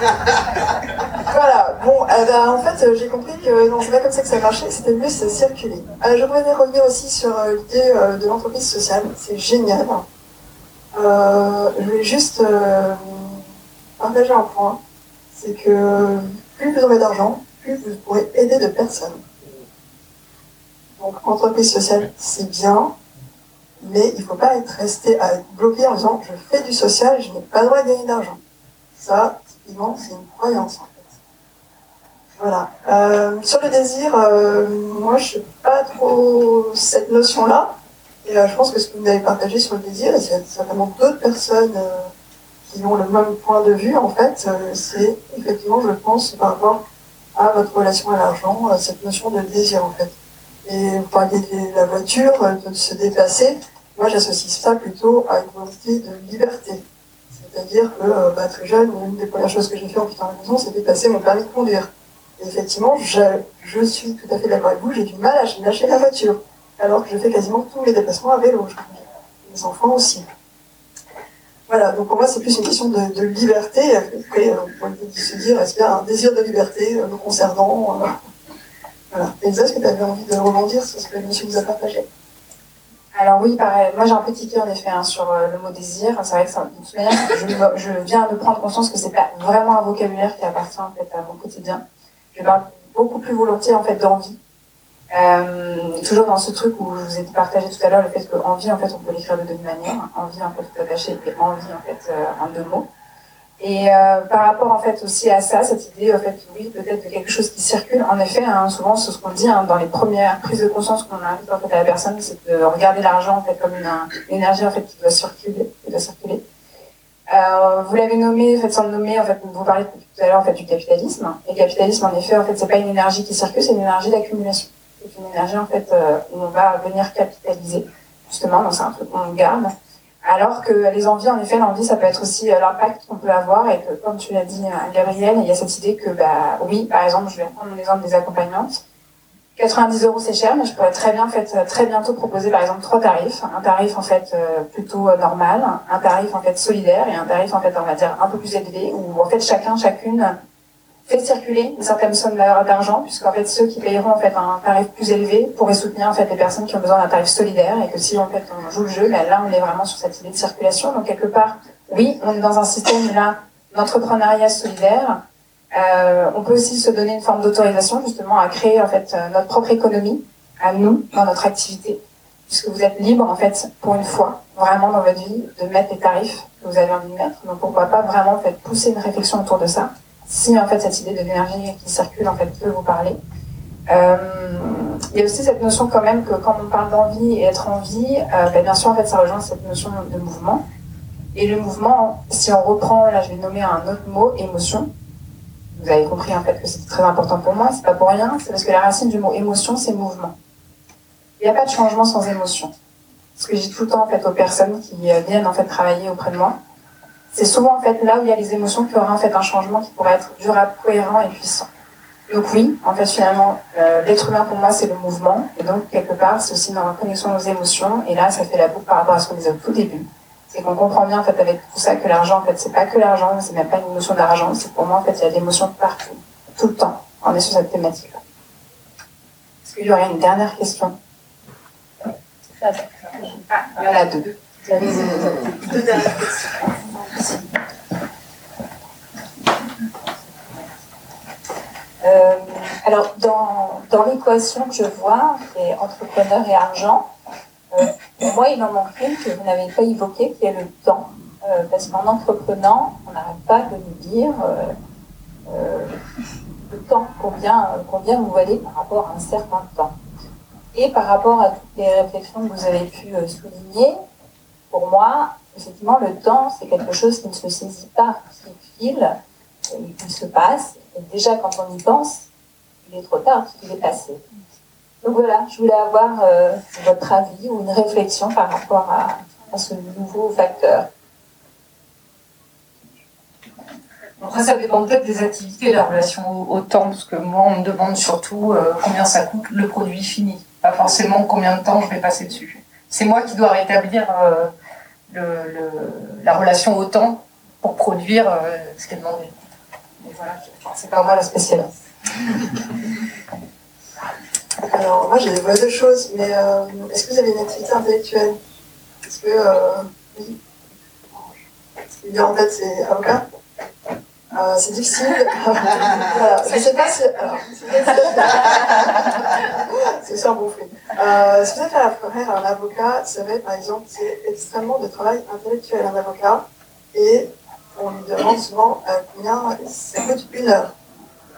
voilà, bon, bah, en fait, euh, j'ai compris que non, c'est pas comme ça que ça marchait, c'était mieux, c'est circuler. Euh, je voudrais revenir aussi sur euh, l'idée de l'entreprise sociale, c'est génial. Je voulais juste partager un point, c'est que plus vous aurez d'argent, plus vous pourrez aider de personnes. Donc, entreprise sociale, c'est bien, mais il ne faut pas être resté à être bloqué en disant je fais du social, je n'ai pas le droit de gagner d'argent. Ça, typiquement, c'est une croyance en fait. Voilà. Euh, sur le désir, euh, moi je ne sais pas trop cette notion-là. Et euh, je pense que ce que vous avez partagé sur le désir, et il y a certainement d'autres personnes euh, qui ont le même point de vue en fait, c'est effectivement, je pense, par rapport à votre relation à l'argent, cette notion de désir en fait. Et vous parliez de la voiture, de se déplacer. Moi, j'associe ça plutôt à une volonté de liberté. C'est-à-dire que, euh, bah, très jeune, une des premières choses que j'ai fait en quittant la maison, c'était passer mon permis de conduire. Et effectivement, je, suis tout à fait d'accord avec vous, j'ai du mal à lâcher la voiture. Alors que je fais quasiment tous les déplacements à vélo. Les enfants aussi. Voilà, donc pour moi, c'est plus une question de, liberté. Après, euh, on peut se dire, est-ce qu'il y a un désir de liberté euh, nous concernant voilà. Elsa, est-ce que tu avais envie de rebondir sur ce que monsieur nous a partagé? Alors oui, pareil. Moi, j'ai un petit ticket en effet hein, sur euh, le mot désir. C'est vrai que ça, de toute manière, je, viens de prendre conscience que c'est pas vraiment un vocabulaire qui appartient en fait à mon quotidien. Je parle beaucoup plus volontiers en fait d'envie. Euh, toujours dans ce truc où je vous ai partagé tout à l'heure le fait que envie en fait on peut l'écrire de deux manières. Envie en fait tout attaché et envie en fait euh, en deux mots. Et euh, par rapport en fait aussi à ça, cette idée en fait oui peut-être de quelque chose qui circule. En effet, hein, souvent c'est ce qu'on dit hein, dans les premières prises de conscience qu'on invite en fait à la personne, c'est de regarder l'argent en fait comme une, énergie en fait qui doit circuler, qui doit circuler. Euh, vous l'avez nommé, en fait, sans le nommer, en fait, vous parlez tout à l'heure en fait du capitalisme. Et le capitalisme, en effet, en fait, c'est pas une énergie qui circule, c'est une énergie d'accumulation. C'est une énergie en fait euh, où on va venir capitaliser, justement, donc c'est un truc qu'on garde. Alors que les envies, en effet, l'envie, ça peut être aussi euh, l'impact qu'on peut avoir et que, comme tu l'as dit, euh, Gabriel, il y a cette idée que, bah, oui, par exemple, je vais prendre l'exemple des accompagnantes. 90 euros c'est cher, mais je pourrais très bien en fait très bientôt proposer par exemple trois tarifs, un tarif en fait euh, plutôt euh, normal, un tarif en fait solidaire et un tarif en fait on va dire un peu plus élevé où en fait chacun chacune fait circuler une certaine somme d'argent puisqu'en fait ceux qui payeront en fait un tarif plus élevé pourraient soutenir en fait les personnes qui ont besoin d'un tarif solidaire et que si en fait on joue le jeu, ben là on est vraiment sur cette idée de circulation. Donc quelque part oui on est dans un système là d'entrepreneuriat solidaire. Euh, on peut aussi se donner une forme d'autorisation justement à créer en fait euh, notre propre économie à nous dans notre activité, puisque vous êtes libre en fait pour une fois vraiment dans votre vie de mettre les tarifs que vous avez envie de mettre. Donc pourquoi pas vraiment en fait pousser une réflexion autour de ça, si en fait cette idée de l'énergie qui circule en fait peut vous parler. Euh, il y a aussi cette notion quand même que quand on parle d'envie et être en vie, euh, ben, bien sûr en fait ça rejoint cette notion de mouvement. Et le mouvement, si on reprend, là je vais nommer un autre mot, émotion, vous avez compris en fait que c'était très important pour moi, c'est pas pour rien, c'est parce que la racine du mot émotion, c'est mouvement. Il n'y a pas de changement sans émotion. Ce que dis tout le temps en fait aux personnes qui euh, viennent en fait travailler auprès de moi, c'est souvent en fait là où il y a les émotions qui auraient en fait un changement qui pourrait être durable, cohérent et puissant. Donc oui, en fait finalement, euh, l'être humain pour moi c'est le mouvement, et donc quelque part c'est aussi dans la connexion nos émotions, et là ça fait la boucle par rapport à ce qu'on disait au tout début c'est qu'on comprend bien en fait avec tout ça que l'argent en fait c'est pas que l'argent, c'est même pas une notion d'argent, c'est pour moi en fait il y a des émotions partout, tout le temps. On est sur cette thématique là. Est-ce qu'il y aurait une dernière question? Ah, il y en a deux. Euh, alors, dans, dans l'équation que je vois, c'est entrepreneur et argent, euh, pour moi, il en manque une que vous n'avez pas évoquée, qui est le temps. Euh, parce qu'en entreprenant, on n'arrête pas de nous dire le temps, combien, combien vous valez par rapport à un certain temps. Et par rapport à toutes les réflexions que vous avez pu souligner, pour moi, effectivement, le temps, c'est quelque chose qui ne se saisit pas, qui file, qui se passe. Et déjà, quand on y pense, il est trop tard, qu'il est passé. Donc voilà, je voulais avoir euh, votre avis ou une réflexion par rapport à, ce nouveau facteur. Après, ça dépend peut-être des activités, la relation au, au temps, parce que moi, on me demande surtout euh, combien ça coûte le produit fini, pas forcément combien de temps je vais passer dessus. C'est moi qui dois rétablir euh, le, la relation au temps pour produire euh, ce qui est demandé. Et voilà, c'est pas moi la spécialiste. Alors, moi, j'ai des deux choses, mais euh, est-ce que vous avez une activité intellectuelle? Est-ce que. Oui. Ce qui vient en tête, c'est avocat. Euh, c'est difficile. Je sais pas si. C'est ça bon fruit. Euh, si vous êtes à affaire à un avocat, vous savez, par exemple, c'est extrêmement de travail intellectuel, un avocat. Et on lui demande souvent euh, combien ça coûte une heure.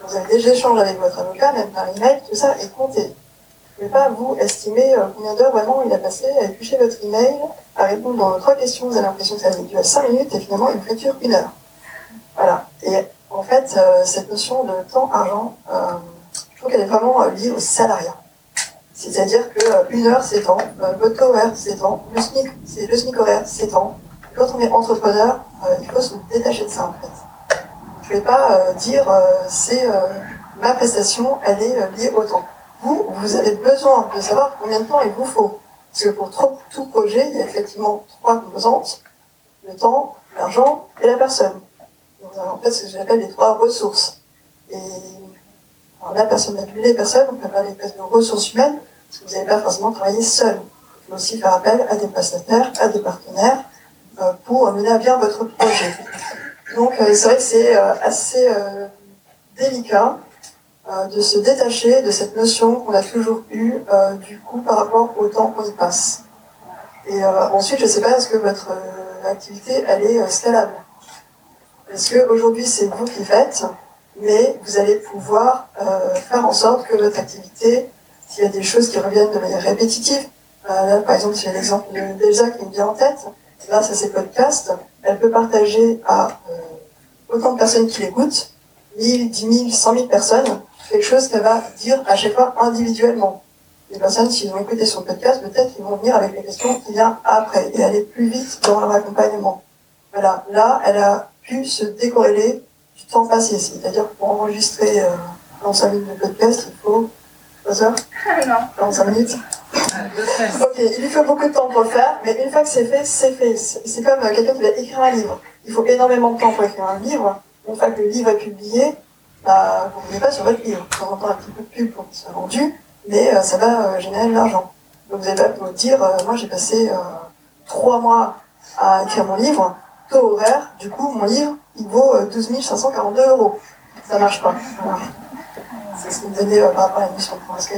Vous avez des échanges avec votre avocat, même par email, tout ça est compté. Vous ne pouvez pas vous estimer euh, combien d'heures vraiment il a passé à éplucher votre email, à répondre dans trois questions, vous avez l'impression que ça dure 5 minutes et finalement une dure une heure. Voilà. Et en fait, euh, cette notion de temps-argent, euh, je trouve qu'elle est vraiment euh, liée au salariat. C'est-à-dire que euh, une heure, c'est temps, votre horaire, c'est temps, le SMIC, c'est le SMIC horaire, c'est temps. Quand on est entrepreneur, il faut se détacher de ça en fait. Je ne vais pas dire c'est ma prestation, elle est liée au temps. Vous, vous avez besoin de savoir combien de temps il vous faut. Parce que pour tout projet, il y a effectivement trois composantes le temps, l'argent et la personne. Donc, en fait, ce que j'appelle les trois ressources. Et alors, la personne, les personnes, on peut parler presque de ressources humaines, parce que vous n'allez pas forcément travailler seul. Il faut aussi faire appel à des prestataires, à des partenaires, euh, pour mener à bien votre projet. Donc, euh, c'est vrai que c'est euh, assez euh, délicat euh, de se détacher de cette notion qu'on a toujours eue, euh, du coup, par rapport au temps qu'on y passe. Et ensuite, je ne sais pas, est-ce que votre activité, elle est scalable? Parce qu'aujourd'hui, c'est vous qui faites, mais vous allez pouvoir euh, faire en sorte que votre activité, s'il y a des choses qui reviennent de manière répétitive, euh, là, par exemple, j'ai l'exemple de d'Elsa qui me vient en tête, grâce à ces podcasts, elle peut partager à euh, autant de personnes qui l'écoutent, 1000, 10 000, 100 000 personnes, quelque chose qu'elle va dire à chaque fois individuellement. Les personnes, s'ils ont écouté son podcast, peut-être qu'ils vont venir avec les questions qui viennent après et aller plus vite dans leur accompagnement. Voilà, là, elle a pu se décorréler du temps passé. C'est-à-dire que pour enregistrer euh, 45 minutes de podcast, il faut 3 heures Non. 45 minutes? Ok, il lui faut beaucoup de temps pour le faire, mais une fois que c'est fait, c'est fait. C'est comme euh, quelqu'un qui va écrire un livre. Il faut énormément de temps pour écrire un livre. Une fois que le livre est publié, bah, vous ne pas sur votre livre. Vous entend un petit peu de pub pour qu'il soit vendu, mais euh, ça va euh, générer de l'argent. Donc vous allez pas vous dire, moi j'ai passé euh, trois mois à écrire mon livre, taux horaire, du coup mon livre, il vaut euh, 12 542 euros. Ça marche pas. C'est ce que vous donnez euh, par rapport à l'émission de France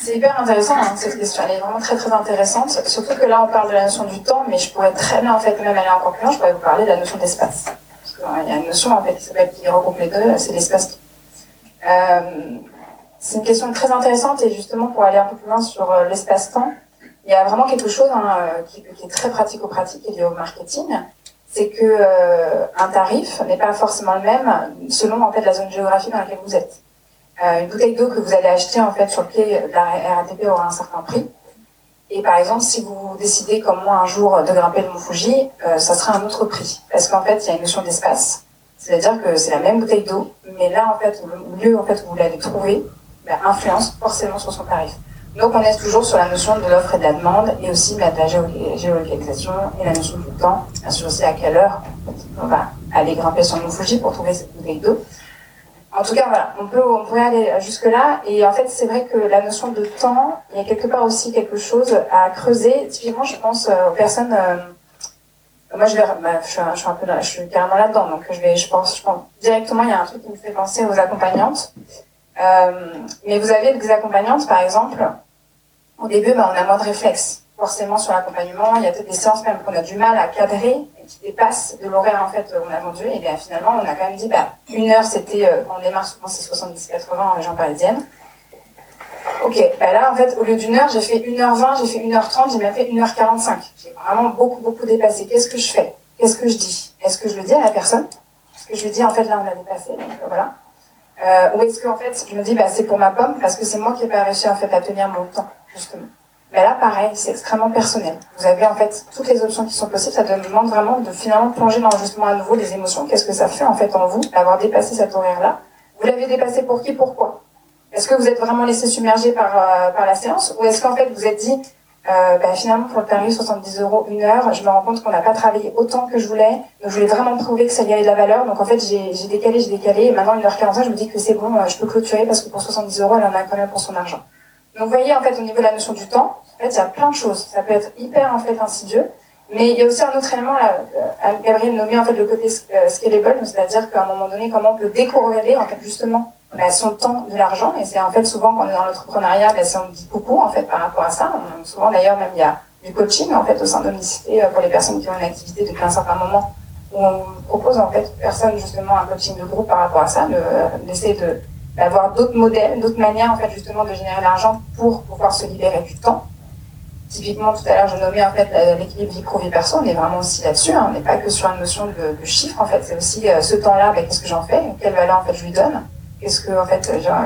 c'est hyper intéressant hein, cette question, elle est vraiment très très intéressante, surtout que là on parle de la notion du temps, mais je pourrais très bien en fait même aller encore plus loin, je pourrais vous parler de la notion d'espace. Parce qu'il y a une notion en fait qui s'appelle qui regroupe les deux, c'est l'espace. Euh, c'est une question très intéressante et justement pour aller un peu plus loin sur euh, l'espace-temps, il y a vraiment quelque chose hein, euh, qui, est très pratico-pratique et lié au marketing, c'est que euh, un tarif n'est pas forcément le même selon en fait la zone géographique dans laquelle vous êtes. Euh, une bouteille d'eau que vous allez acheter en fait sur le quai de la RATP aura un certain prix. Et par exemple, si vous décidez comme moi un jour de grimper le Mont Fuji, ça sera un autre prix. Parce qu'en fait, il y a une notion d'espace. C'est-à-dire que c'est la même bouteille d'eau, mais là, en fait, le lieu en fait, où vous l'avez trouvée bah, influence forcément sur son tarif. Donc, on est toujours sur la notion de l'offre et de la demande, et aussi de la géo- géolocalisation et la notion du temps. Sûr aussi à quelle heure on va aller grimper sur Mont Fuji pour trouver cette bouteille d'eau. En tout cas, voilà, on peut, on pourrait aller jusque-là. Et en fait, c'est vrai que la notion de temps, il y a quelque part aussi quelque chose à creuser. Typiquement, je pense euh, aux personnes. euh, moi, je vais, bah, je, suis, un- peu, je suis carrément là-dedans. Donc, je vais, je pense, je pense directement, il y a un truc qui me fait penser aux accompagnantes. Euh, mais vous avez des accompagnantes, par exemple. Au début, bah, on a moins de réflexes. Forcément, sur l'accompagnement, il y a peut-être des séances même qu'on a du mal à cadrer et qui dépassent de l'horaire en fait qu'on a vendu. Et bien finalement, on a quand même dit, bah, une heure, c'était, euh, on démarre souvent, c'est 70-80 en région parisienne. Ok, bah là, en fait, au lieu d'une heure, j'ai fait 1h20, j'ai fait 1h30, j'ai même fait 1h45. J'ai vraiment beaucoup, beaucoup dépassé. Qu'est-ce que je fais? Qu'est-ce que je dis? Est-ce que je le dis à la personne? Est-ce que je lui dis, en fait, là, on a dépassé, donc euh, voilà. euh, Ou est-ce qu'en fait, je me dis, bah, c'est pour ma pomme parce que c'est moi qui n'ai pas réussi en fait à tenir mon temps, Mais là, pareil, c'est extrêmement personnel. Vous avez en fait toutes les options qui sont possibles. Ça demande vraiment de finalement plonger dans justement à nouveau les émotions. Qu'est-ce que ça fait en fait en vous d'avoir dépassé cet horaire-là? Vous l'avez dépassé pour qui Pourquoi Est-ce que vous êtes vraiment laissé submerger par, euh, par la séance? Ou est-ce qu'en fait vous êtes dit, euh, bah, finalement pour le tarif 70 euros une heure, je me rends compte qu'on n'a pas travaillé autant que je voulais. Donc je voulais vraiment prouver que ça y avait de la valeur. Donc en fait j'ai décalé, j'ai décalé. Et maintenant 1h45, je me dis que c'est bon, euh, je peux clôturer parce que pour 70 euros, elle en a quand même pour son argent. Donc vous voyez en fait au niveau de la notion du temps, en fait il y a plein de choses. Ça peut être hyper en fait insidieux, mais il y a aussi un autre élément là. Euh, Gabriel nommait en fait le côté euh, scalable, c'est-à-dire qu'à un moment donné comment on peut décorréler en fait justement bah, son temps de l'argent. Et c'est en fait souvent quand on est dans l'entrepreneuriat, bah, on dit beaucoup en fait par rapport à ça. Souvent d'ailleurs même il y a du coaching en fait au sein de l'unicité euh, pour les personnes qui ont une activité depuis un certain moment où on propose en fait aux personnes justement un coaching de groupe par rapport à ça, d'essayer de d'avoir d'autres modèles, d'autres manières en fait justement de générer l'argent pour pouvoir se libérer du temps. Typiquement, tout à l'heure, je nommais en fait l'équilibre vie pro vie perso. On est vraiment aussi là-dessus. Hein. On n'est pas que sur une notion de, de chiffre. En fait, c'est aussi euh, ce temps-là. Ben, qu'est-ce que j'en fais? Quelle valeur en fait je lui donne? Qu'est-ce que en fait,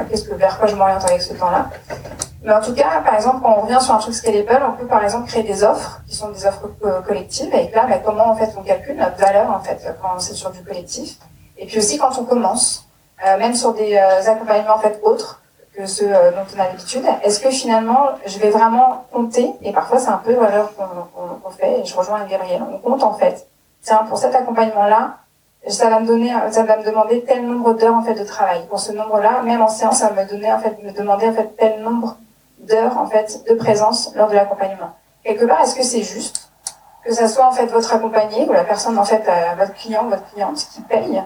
qu'est-ce que vers quoi je m'oriente avec ce temps-là? Mais en tout cas, par exemple, quand on revient sur un truc scalable, on peut par exemple créer des offres qui sont des offres euh, collectives. Et là, ben, comment en fait on calcule notre valeur en fait quand c'est sur du collectif? Et puis aussi quand on commence. Euh, même sur des euh, accompagnements en fait autres que ceux euh, dont on a l'habitude. Est-ce que finalement, je vais vraiment compter? Et parfois, c'est un peu l'erreur qu'on fait. Et je rejoins Gabriel. On compte en fait. Tiens, pour cet accompagnement-là, ça va me donner, ça va me demander tel nombre d'heures en fait de travail. Pour ce nombre-là, même en séance, ça va me donner en fait, me demander en fait tel nombre d'heures en fait de présence lors de l'accompagnement. Quelque part, est-ce que c'est juste que ça soit en fait votre accompagné ou la personne en fait, votre client, votre cliente qui paye?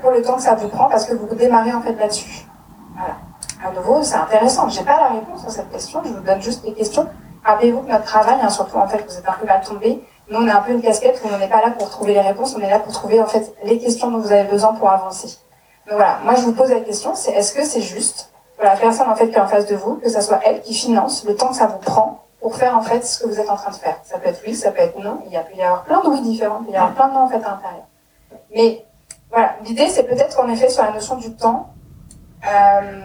Pour le temps que ça vous prend parce que vous démarrez en fait là-dessus. Voilà. À nouveau, c'est intéressant. J'ai pas la réponse à cette question. Je vous donne juste les questions. Rappelez-vous que notre travail, hein, surtout en fait, vous êtes un peu mal tombé. Nous, on a un peu une casquette où on n'est pas là pour trouver les réponses. On est là pour trouver en fait les questions dont vous avez besoin pour avancer. Donc voilà. Moi, je vous pose la question. C'est est-ce que c'est juste pour la personne en fait qui est en face de vous que ça soit elle qui finance le temps que ça vous prend pour faire en fait ce que vous êtes en train de faire? Ça peut être oui, ça peut être non. Il il y avoir plein de oui différents. Il y avoir plein de non en fait à l'intérieur. Mais voilà, l'idée c'est peut-être qu'en effet sur la notion du temps, euh,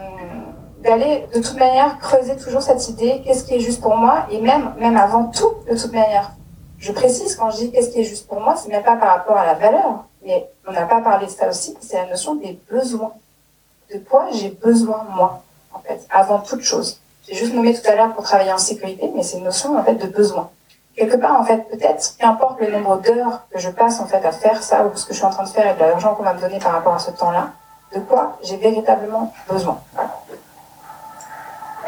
d'aller de toute manière creuser toujours cette idée, qu'est-ce qui est juste pour moi, et même, même avant tout, de toute manière. Je précise quand je dis qu'est-ce qui est juste pour moi, c'est même pas par rapport à la valeur, mais on n'a pas parlé de ça aussi, c'est la notion des besoins. De quoi j'ai besoin moi, en fait, avant toute chose. J'ai juste nommé tout à l'heure pour travailler en sécurité, mais c'est une notion en fait de besoin quelque part, en fait, peut-être, qu'importe le nombre d'heures que je passe, en fait, à faire ça, ou ce que je suis en train de faire et de l'argent qu'on va me donner par rapport à ce temps-là, de quoi j'ai véritablement besoin.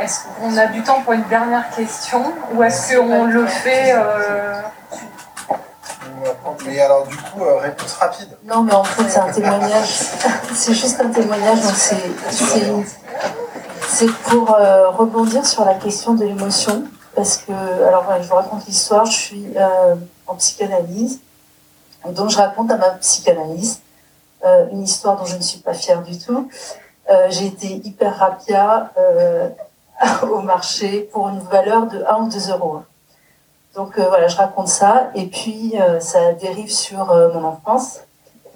Est-ce qu'on a du temps pour une dernière question, ou est-ce qu'on le fait euh... Mais alors, du coup, euh, réponse rapide. Non, mais en fait, c'est un témoignage. c'est juste un témoignage, donc c'est. C'est pour euh, rebondir sur la question de l'émotion parce que, alors voilà, je vous raconte l'histoire, je suis euh, en psychanalyse, donc je raconte à ma psychanalyste euh, une histoire dont je ne suis pas fière du tout. Euh, j'ai été hyper rapia euh, au marché pour une valeur de 1 ou 2 euros. Donc euh, voilà, je raconte ça, et puis euh, ça dérive sur mon enfance.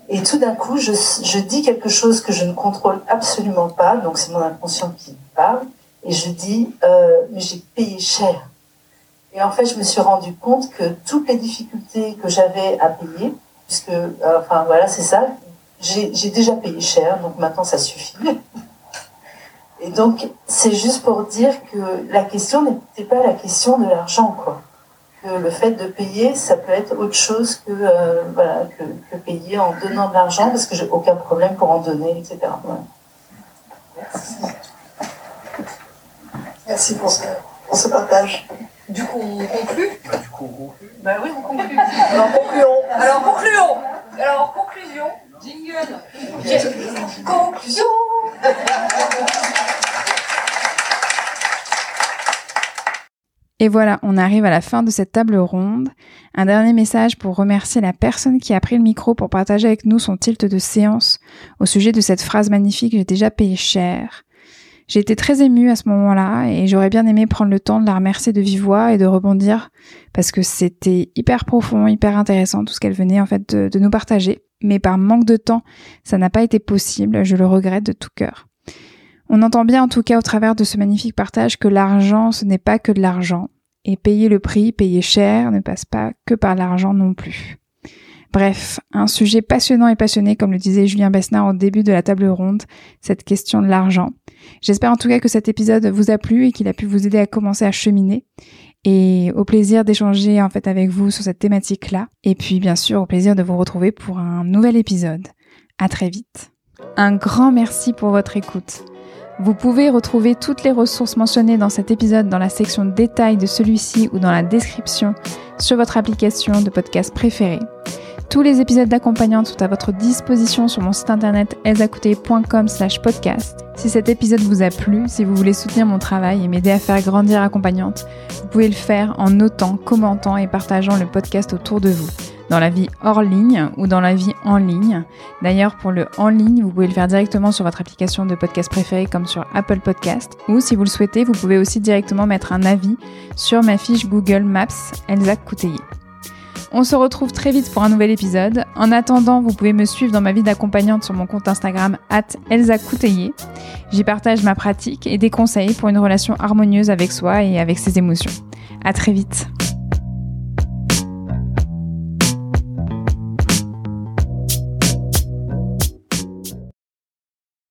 Et tout d'un coup, je, je dis quelque chose que je ne contrôle absolument pas, donc c'est mon inconscient qui parle, et je dis, euh, mais j'ai payé cher. Et en fait, je me suis rendu compte que toutes les difficultés que j'avais à payer, puisque, euh, enfin voilà, c'est ça, j'ai déjà payé cher, donc maintenant ça suffit. Et donc, c'est juste pour dire que la question n'était pas la question de l'argent, quoi. Que le fait de payer, ça peut être autre chose que, euh, voilà, que, payer en donnant de l'argent, parce que j'ai aucun problème pour en donner, etc. Merci. Merci pour ce, pour ce partage. Du coup, on conclut Bah, du coup, on conclut. Bah oui, on conclut. Alors, concluons. Alors, concluons. Alors, conclusion. Jingle. Conclusion. Et voilà, on arrive à la fin de cette table ronde. Un dernier message pour remercier la personne qui a pris le micro pour partager avec nous son tilt de séance au sujet de cette phrase magnifique J'ai déjà payé cher. J'ai été très émue à ce moment-là et j'aurais bien aimé prendre le temps de la remercier de vive voix et de rebondir parce que c'était hyper profond, hyper intéressant tout ce qu'elle venait en fait de, de nous partager. mais par manque de temps, ça n'a pas été possible, je le regrette de tout cœur. On entend bien en tout cas au travers de ce magnifique partage que l'argent, ce n'est pas que de l'argent, et payer le prix, payer cher, ne passe pas que par l'argent non plus. Bref, un sujet passionnant et passionné, comme le disait Julien Besnard au début de la table ronde, cette question de l'argent. J'espère en tout cas que cet épisode vous a plu et qu'il a pu vous aider à commencer à cheminer. Et au plaisir d'échanger en fait avec vous sur cette thématique-là. Et puis bien sûr au plaisir de vous retrouver pour un nouvel épisode. À très vite. Un grand merci pour votre écoute. Vous pouvez retrouver toutes les ressources mentionnées dans cet épisode dans la section détails de celui-ci ou dans la description sur votre application de podcast préférée. Tous les épisodes d'accompagnante sont à votre disposition sur mon site internet elzacouté.com slash podcast. Si cet épisode vous a plu, si vous voulez soutenir mon travail et m'aider à faire grandir accompagnante, vous pouvez le faire en notant, commentant et partageant le podcast autour de vous, dans la vie hors ligne ou dans la vie en ligne. D'ailleurs, pour le en ligne, vous pouvez le faire directement sur votre application de podcast préférée comme sur Apple Podcast. Ou si vous le souhaitez, vous pouvez aussi directement mettre un avis sur ma fiche Google Maps Elsa Couteillé. On se retrouve très vite pour un nouvel épisode. En attendant, vous pouvez me suivre dans ma vie d'accompagnante sur mon compte Instagram Elsa J'y partage ma pratique et des conseils pour une relation harmonieuse avec soi et avec ses émotions. À très vite.